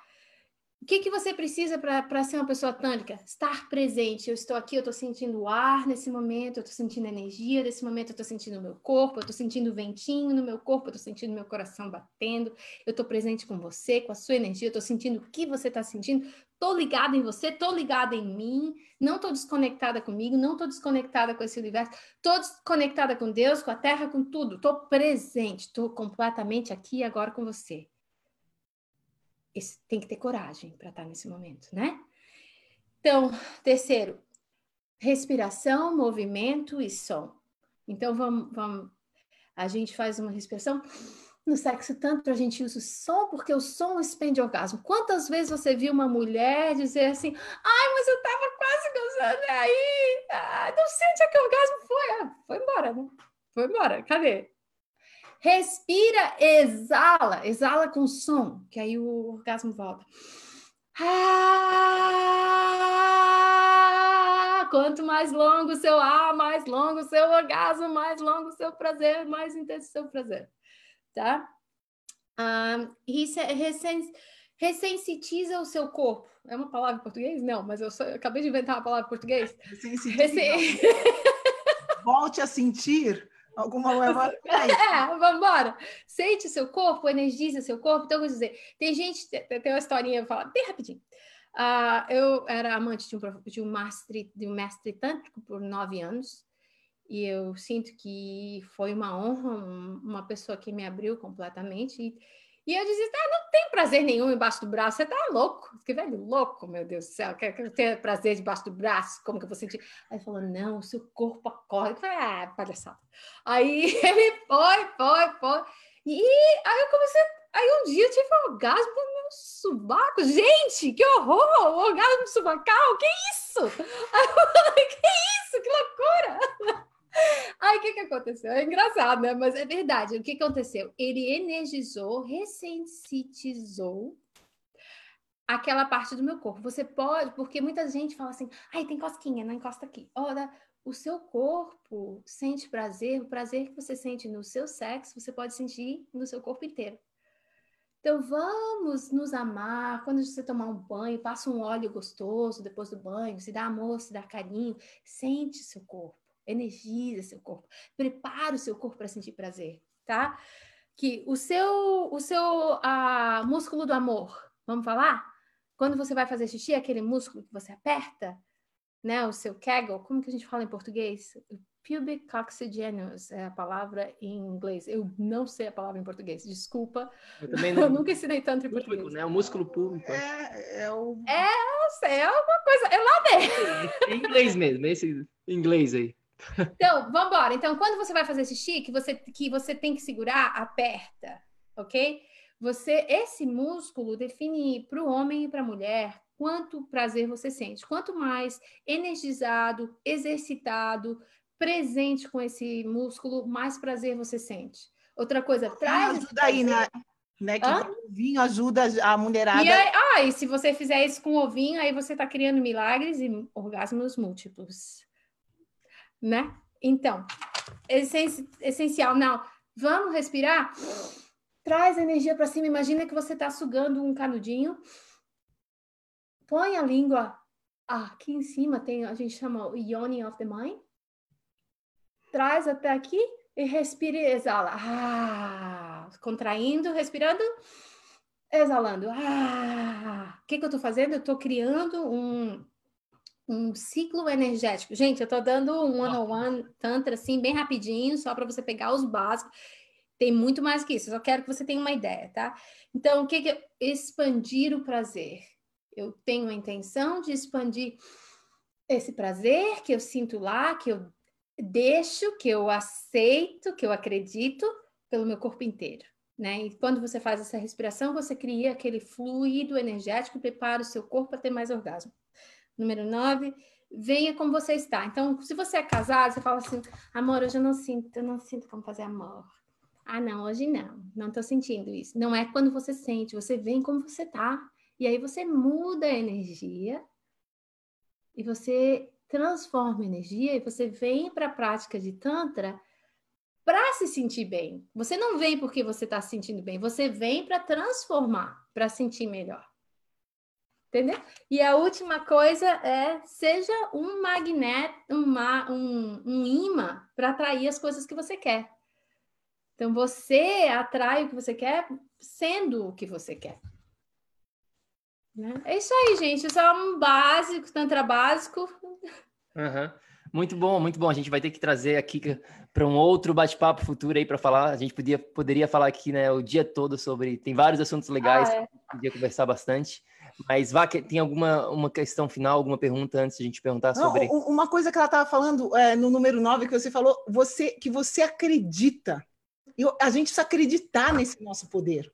O que, que você precisa para ser uma pessoa tântrica? Estar presente. Eu estou aqui, eu estou sentindo o ar nesse momento, eu estou sentindo energia nesse momento, eu estou sentindo o meu corpo, eu estou sentindo o ventinho no meu corpo, eu estou sentindo meu coração batendo, eu estou presente com você, com a sua energia, eu estou sentindo o que você está sentindo, estou ligada em você, estou ligada em mim, não estou desconectada comigo, não estou desconectada com esse universo, estou desconectada com Deus, com a Terra, com tudo, estou presente, estou completamente aqui e agora com você esse, tem que ter coragem para estar tá nesse momento, né? Então, terceiro, respiração, movimento e som. Então, vamos, vamos a gente faz uma respiração. No sexo tanto a gente usa o som porque o som expende orgasmo. Quantas vezes você viu uma mulher dizer assim: "Ai, mas eu tava quase gozando aí, ah, não sei onde é que o orgasmo foi, ah, foi embora, né? Foi embora. Cadê? Respira, exala, exala com som, que aí o orgasmo volta. Ah, quanto mais longo o seu ar, mais longo o seu orgasmo, mais longo o seu prazer, mais intenso o seu prazer, tá? Um, ressensitiza o seu corpo. É uma palavra em português? Não, mas eu, só, eu acabei de inventar uma palavra em português. Ressensitiza. Volte a sentir Alguma leva. É, vamos embora. Sente o seu corpo, energiza seu corpo. Então, vou dizer, tem gente, tem uma historinha, eu vou falar bem rapidinho. Uh, eu era amante de um, de um mestre de um mestre tântrico por nove anos e eu sinto que foi uma honra uma pessoa que me abriu completamente e e eu dizia, ah, não tem prazer nenhum embaixo do braço, você tá louco. Que velho louco, meu Deus do céu, quer, quer ter prazer debaixo do braço, como que eu vou sentir? Aí ele falou, não, o seu corpo acorda. Eu falei, ah, palhaçada. Aí ele foi, foi, foi. E aí eu comecei, aí um dia eu tive um orgasmo no meu subaco. Gente, que horror! Orgasmo subacal, que isso? Aí eu falei, que isso? Que loucura! Aí o que, que aconteceu? É engraçado, né? Mas é verdade. O que, aconteceu? Ele energizou, ressensitizou aquela parte do meu corpo. Você pode, porque muita gente fala assim, ai, tem cosquinha, não encosta aqui. Ora, o seu corpo sente prazer, o prazer que você sente no seu sexo, você pode sentir no seu corpo inteiro. Então vamos nos amar. Quando você tomar um banho, passa um óleo gostoso depois do banho, se dá amor, se dá carinho, sente seu corpo energiza seu corpo, prepara o seu corpo para sentir prazer, tá? Que o seu, o seu uh, músculo do amor, vamos falar? Quando você vai fazer xixi, aquele músculo que você aperta, né? O seu Kegel, como que a gente fala em português? Pubic oxygenus é a palavra em inglês. Eu não sei a palavra em português, desculpa. Eu também não. Eu nunca ensinei tanto em público, português. né? O músculo público. É, é o. É, é alguma coisa. É lá dentro. Em inglês mesmo, esse inglês aí. Então, vamos embora. Então, quando você vai fazer xixi, que você, que você tem que segurar, aperta, ok? Você, esse músculo define para o homem e para a mulher quanto prazer você sente. Quanto mais energizado, exercitado, presente com esse músculo, mais prazer você sente. Outra coisa, traz. Ajuda aí, né? né? Que o ovinho ajuda a mulherada. E aí, ah, e se você fizer isso com o ovinho, aí você está criando milagres e orgasmos múltiplos né? Então, essencial, não. Vamos respirar? Traz a energia para cima. Imagina que você está sugando um canudinho. Põe a língua aqui em cima, tem, a gente chama o yoni of the mind. Traz até aqui e respire e exala. Ah, contraindo, respirando, exalando. Ah, o que, que eu estou fazendo? Eu estou criando um um ciclo energético. Gente, eu tô dando um one-on-one tantra assim, bem rapidinho, só para você pegar os básicos. Tem muito mais que isso, eu só quero que você tenha uma ideia, tá? Então, o que, que é expandir o prazer? Eu tenho a intenção de expandir esse prazer que eu sinto lá, que eu deixo, que eu aceito, que eu acredito pelo meu corpo inteiro. Né? E quando você faz essa respiração, você cria aquele fluido energético e prepara o seu corpo para ter mais orgasmo. Número 9, venha como você está. Então, se você é casado, você fala assim: amor, hoje eu não sinto, eu não sinto como fazer amor. Ah, não, hoje não, não estou sentindo isso. Não é quando você sente, você vem como você está. E aí você muda a energia e você transforma a energia e você vem para a prática de Tantra para se sentir bem. Você não vem porque você está se sentindo bem, você vem para transformar, para sentir melhor. Entendeu? E a última coisa é seja um magneto, uma, um, um imã para atrair as coisas que você quer. Então você atrai o que você quer sendo o que você quer. Né? É isso aí, gente. Isso é um básico, tantra básico. Uhum. Muito bom, muito bom. A gente vai ter que trazer aqui para um outro bate-papo futuro aí para falar. A gente podia, poderia falar aqui né, o dia todo sobre. Tem vários assuntos legais, ah, é. podia conversar bastante. Mas vá, tem alguma uma questão final, alguma pergunta antes de a gente perguntar sobre. Não, uma coisa que ela estava falando é, no número 9 que você falou, você que você acredita. Eu, a gente precisa acreditar nesse nosso poder.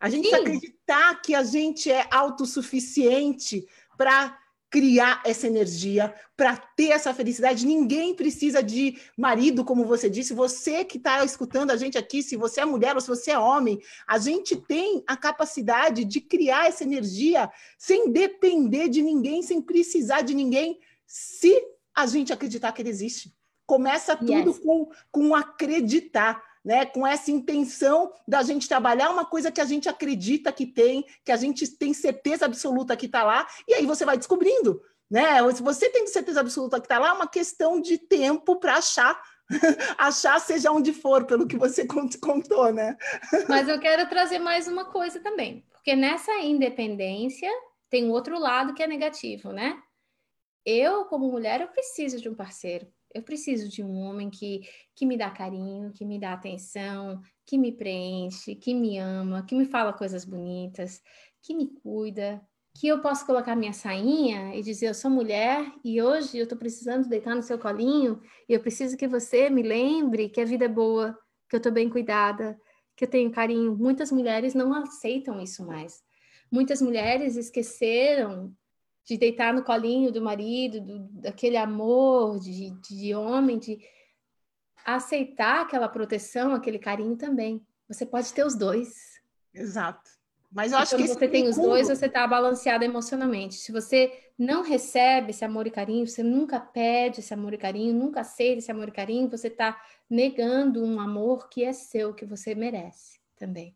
A gente Sim. precisa acreditar que a gente é autossuficiente para criar essa energia, para ter essa felicidade. Ninguém precisa de marido, como você disse. Você que está escutando a gente aqui, se você é mulher ou se você é homem, a gente tem a capacidade de criar essa energia sem depender de ninguém, sem precisar de ninguém, se a gente acreditar que ele existe. Começa tudo yes. com, com acreditar né, com essa intenção da gente trabalhar uma coisa que a gente acredita que tem, que a gente tem certeza absoluta que está lá, e aí você vai descobrindo. Né? Se você tem certeza absoluta que está lá, é uma questão de tempo para achar achar seja onde for, pelo que você contou, né? Mas eu quero trazer mais uma coisa também, porque nessa independência tem um outro lado que é negativo, né? Eu, como mulher, eu preciso de um parceiro. Eu preciso de um homem que, que me dá carinho, que me dá atenção, que me preenche, que me ama, que me fala coisas bonitas, que me cuida, que eu posso colocar minha sainha e dizer: Eu sou mulher e hoje eu estou precisando deitar no seu colinho e eu preciso que você me lembre que a vida é boa, que eu estou bem cuidada, que eu tenho carinho. Muitas mulheres não aceitam isso mais. Muitas mulheres esqueceram de deitar no colinho do marido, do, daquele amor de, de homem, de aceitar aquela proteção, aquele carinho também. Você pode ter os dois. Exato. Mas eu e acho que você tem os dois, você está balanceado emocionalmente. Se você não recebe esse amor e carinho, você nunca pede esse amor e carinho, nunca aceita esse amor e carinho, você está negando um amor que é seu, que você merece também.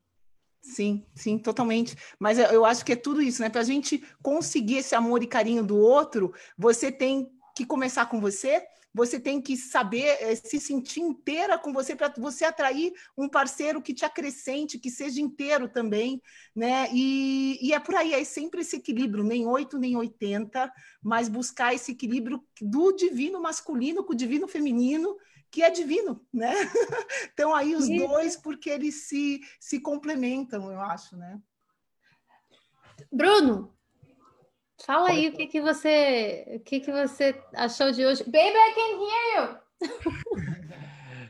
Sim, sim, totalmente. Mas eu acho que é tudo isso, né? Para a gente conseguir esse amor e carinho do outro, você tem que começar com você, você tem que saber é, se sentir inteira com você para você atrair um parceiro que te acrescente, que seja inteiro também, né? E, e é por aí, é sempre esse equilíbrio, nem 8 nem 80, mas buscar esse equilíbrio do divino masculino com o divino feminino que é divino, né? Então aí os dois, porque eles se, se complementam, eu acho, né? Bruno, fala aí o que, que você o que, que você achou de hoje. Baby, I can hear you!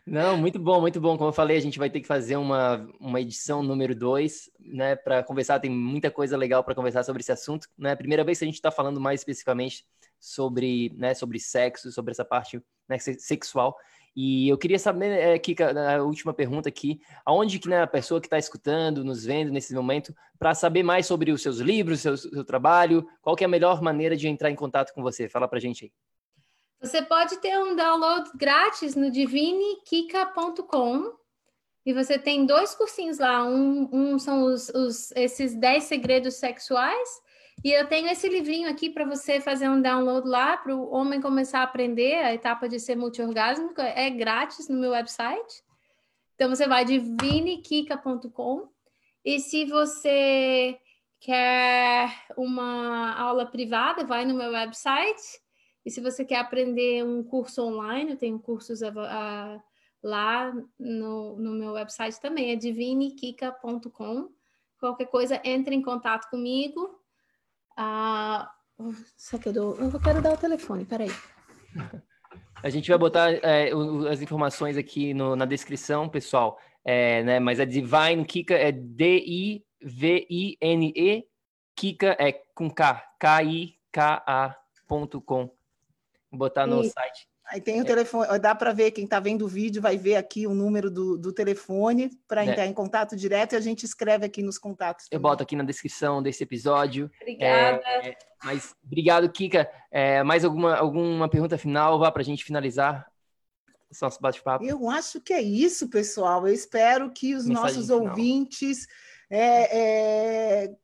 Não, muito bom, muito bom. Como eu falei, a gente vai ter que fazer uma, uma edição número dois, né, para conversar. Tem muita coisa legal para conversar sobre esse assunto. Né? Primeira vez que a gente está falando mais especificamente sobre, né, sobre sexo, sobre essa parte né, sexual. E eu queria saber, é, Kika, a última pergunta aqui, aonde que né, a pessoa que está escutando, nos vendo nesse momento, para saber mais sobre os seus livros, seu, seu trabalho, qual que é a melhor maneira de entrar em contato com você? Fala para gente aí. Você pode ter um download grátis no divinekika.com e você tem dois cursinhos lá. Um, um são os, os, esses 10 segredos sexuais e eu tenho esse livrinho aqui para você fazer um download lá, para o homem começar a aprender a etapa de ser multiorgásmico. É grátis no meu website. Então você vai de vinikika.com e se você quer uma aula privada, vai no meu website. E se você quer aprender um curso online, eu tenho cursos lá no, no meu website também, é divinekika.com. Qualquer coisa, entre em contato comigo. Ah, que eu dou. Eu quero dar o telefone, peraí. A gente vai botar é, as informações aqui no, na descrição, pessoal. É, né, mas é Divine Kika, é D-I-V-I-N-E, Kika é com K, K-I-K-A.com. Vou botar no e... site. Aí tem o é. telefone, dá para ver, quem está vendo o vídeo vai ver aqui o número do, do telefone para é. entrar em contato direto e a gente escreve aqui nos contatos. Também. Eu boto aqui na descrição desse episódio. Obrigada. É, mas obrigado, Kika. É, mais alguma, alguma pergunta final vá para a gente finalizar esse nosso bate-papo? Eu acho que é isso, pessoal. Eu espero que os Mensagem nossos final. ouvintes é, é,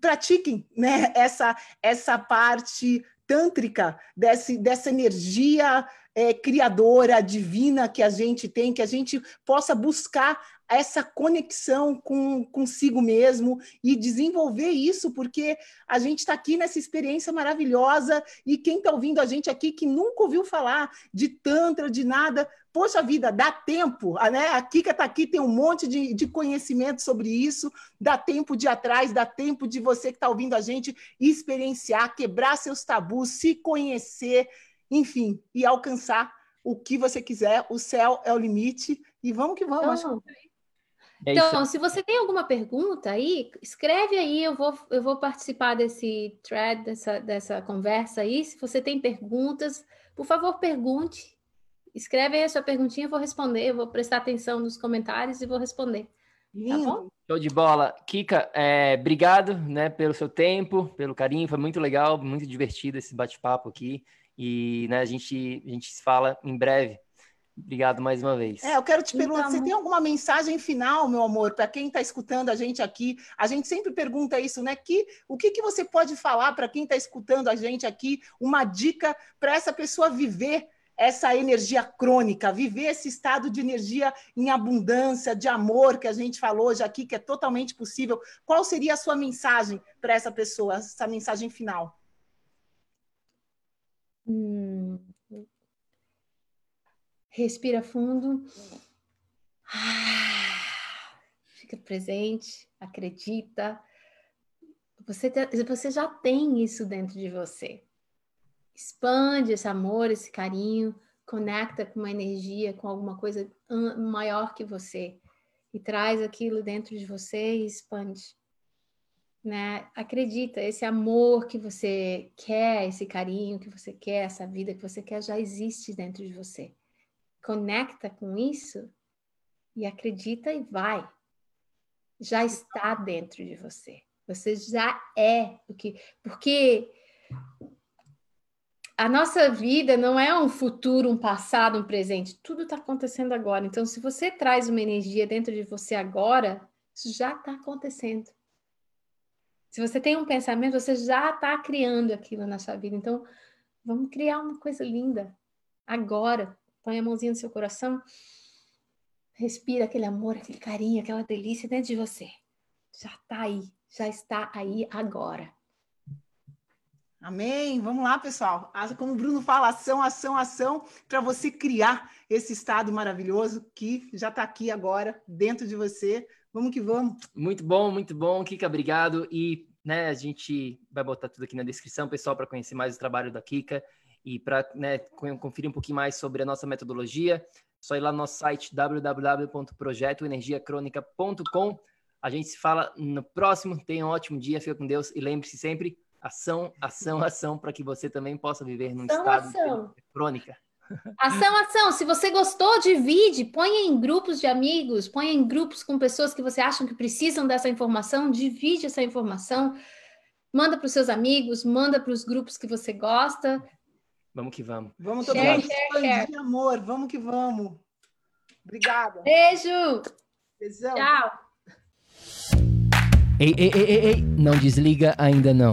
pratiquem né, essa, essa parte tântrica, desse, dessa energia é, criadora, divina que a gente tem, que a gente possa buscar essa conexão com consigo mesmo e desenvolver isso, porque a gente está aqui nessa experiência maravilhosa e quem está ouvindo a gente aqui que nunca ouviu falar de Tantra, de nada, poxa vida, dá tempo, né? A Kika está aqui, tem um monte de, de conhecimento sobre isso, dá tempo de ir atrás, dá tempo de você que está ouvindo a gente experienciar, quebrar seus tabus, se conhecer, enfim, e alcançar o que você quiser, o céu é o limite, e vamos que vamos. Então, é então, se você tem alguma pergunta aí, escreve aí, eu vou, eu vou participar desse thread, dessa, dessa conversa aí. Se você tem perguntas, por favor, pergunte. Escreve aí a sua perguntinha, eu vou responder, eu vou prestar atenção nos comentários e vou responder. Tá Lindo. Tá bom? Show de bola. Kika, é, obrigado né, pelo seu tempo, pelo carinho, foi muito legal, muito divertido esse bate-papo aqui. E né, a, gente, a gente se fala em breve. Obrigado mais uma vez. É, eu quero te perguntar, então, você tem alguma mensagem final, meu amor, para quem está escutando a gente aqui? A gente sempre pergunta isso, né? Que, o que, que você pode falar para quem está escutando a gente aqui? Uma dica para essa pessoa viver essa energia crônica, viver esse estado de energia em abundância, de amor que a gente falou hoje aqui, que é totalmente possível. Qual seria a sua mensagem para essa pessoa, essa mensagem final? Hum, Respira fundo. Ah, fica presente, acredita. Você, você já tem isso dentro de você. Expande esse amor, esse carinho, conecta com uma energia, com alguma coisa maior que você e traz aquilo dentro de você e expande. Né? Acredita, esse amor que você quer, esse carinho que você quer, essa vida que você quer já existe dentro de você conecta com isso e acredita e vai. Já está dentro de você. Você já é o que. Porque a nossa vida não é um futuro, um passado, um presente. Tudo está acontecendo agora. Então, se você traz uma energia dentro de você agora, isso já está acontecendo. Se você tem um pensamento, você já está criando aquilo na sua vida. Então, vamos criar uma coisa linda agora. Põe a mãozinha no seu coração. Respira aquele amor, aquele carinho, aquela delícia dentro de você. Já está aí, já está aí agora. Amém. Vamos lá, pessoal. Como o Bruno fala, ação, ação, ação, para você criar esse estado maravilhoso que já está aqui agora, dentro de você. Vamos que vamos. Muito bom, muito bom, Kika. Obrigado. E né, a gente vai botar tudo aqui na descrição, pessoal, para conhecer mais o trabalho da Kika. E para né, conferir um pouquinho mais sobre a nossa metodologia, só ir lá no nosso site www.projetoenergiacronica.com. A gente se fala no próximo. Tenha um ótimo dia, fica com Deus e lembre-se sempre: ação, ação, ação, para que você também possa viver num ação, estado ação. de crônica. Ação, ação. Se você gostou, divide, ponha em grupos de amigos, ponha em grupos com pessoas que você acha que precisam dessa informação, divide essa informação, manda para os seus amigos, manda para os grupos que você gosta, Vamos que vamos. Vamos todo mundo expandir amor. Vamos que vamos. Obrigada. Beijo. Beijão. Tchau. Ei, ei, ei, ei, ei, não desliga ainda não.